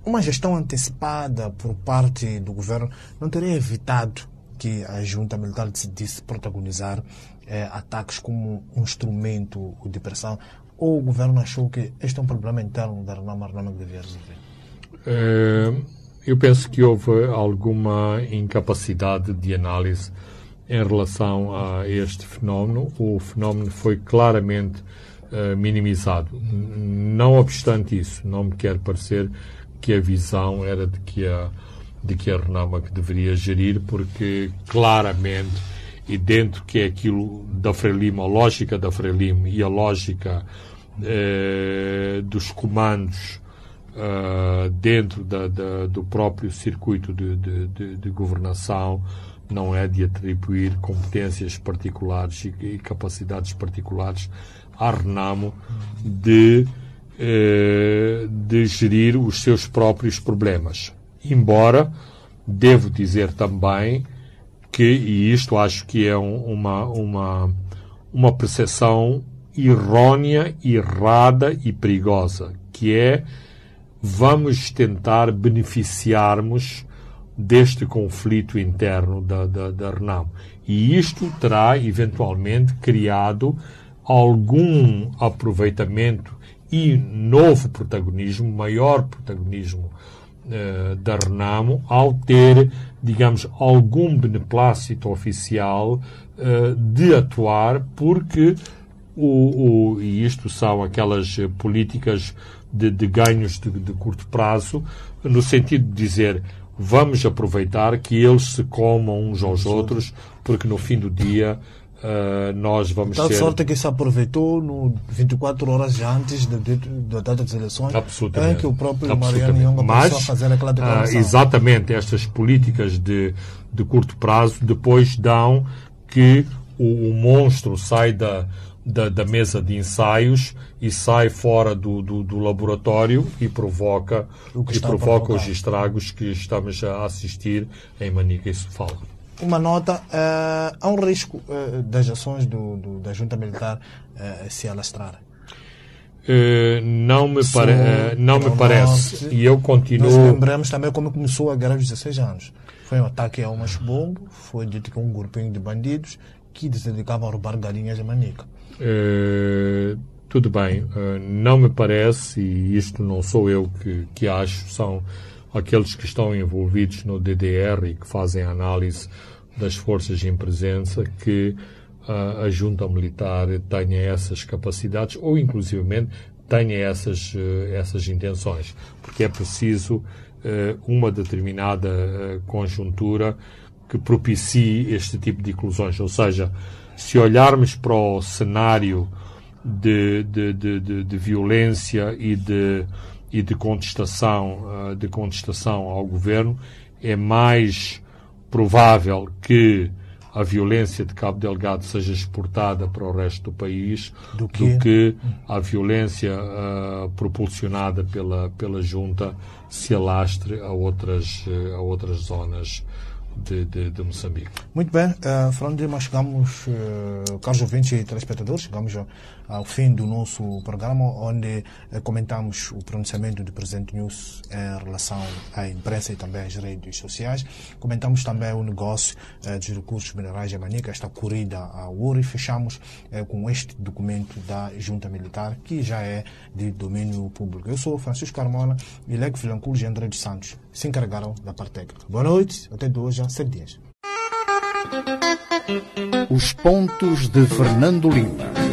uma gestão antecipada por parte do governo não teria evitado que a junta militar decidisse protagonizar é, ataques como um instrumento de pressão? Ou o governo achou que este é um problema interno da Renama Renama que devia resolver? É, eu penso que houve alguma incapacidade de análise em relação a este fenómeno. O fenómeno foi claramente minimizado. Não obstante isso, não me quer parecer que a visão era de que a, de que a Renama que deveria gerir, porque claramente, e dentro que é aquilo da Frelimo, a lógica da Frelimo e a lógica eh, dos comandos uh, dentro da, da, do próprio circuito de, de, de, de, governação não é de atribuir competências particulares e, e capacidades particulares Renamo de, eh, de gerir os seus próprios problemas. Embora, devo dizer também que, e isto acho que é um, uma, uma, uma percepção errônea, errada e perigosa, que é vamos tentar beneficiarmos deste conflito interno da, da, da Renamo. E isto terá eventualmente criado algum aproveitamento e novo protagonismo, maior protagonismo uh, da Renamo, ao ter, digamos, algum beneplácito oficial uh, de atuar, porque o, o, e isto são aquelas políticas de, de ganhos de, de curto prazo, no sentido de dizer vamos aproveitar que eles se comam uns aos outros, porque no fim do dia uh, nós vamos Tal ser... sorte que se aproveitou no 24 horas antes da, da data das eleições, em que o próprio. Mariano Yonga Mas, começou a fazer aquela declaração. exatamente, estas políticas de, de curto prazo depois dão que o, o monstro sai da, da, da, mesa de ensaios e sai fora do, do, do laboratório e provoca, e provoca os estragos que estamos a assistir em Manica e Sofala. Uma nota, uh, há um risco uh, das ações do, do, da junta militar uh, se alastrarem. não me, pare, não me parece. E eu continuo. Nós lembramos também como começou a guerra aos 16 anos. Foi um ataque a uma chubombo, foi dito que um grupinho de bandidos que se dedicavam a roubar galinhas em Manica. Tudo bem, não me parece, e isto não sou eu que, que acho, são aqueles que estão envolvidos no DDR e que fazem análise das forças em presença, que uh, a junta militar tenha essas capacidades ou, inclusivamente, tenha essas, essas intenções, porque é preciso uma determinada conjuntura que propicie este tipo de inclusões, ou seja, se olharmos para o cenário de, de, de, de violência e de, e de contestação, de contestação ao governo, é mais provável que a violência de Cabo Delgado seja exportada para o resto do país do que, do que a violência uh, propulsionada pela, pela junta se alastre a outras, a outras zonas de, de, de, Moçambique. Muito bem, uh, falando nós chegamos, uh, caros ouvintes e telespectadores, chegamos ao, ao fim do nosso programa, onde uh, comentamos o pronunciamento do Presidente News em relação à imprensa e também às redes sociais. Comentamos também o negócio dos recursos minerais de Manica, esta corrida à ouro, e fechamos com este documento da Junta Militar, que já é de domínio público. Eu sou Francisco Carmona e Filanculo e André dos Santos se encarregaram da parte técnica. Boa noite, até de hoje a sete dias. Os pontos de Fernando Lima.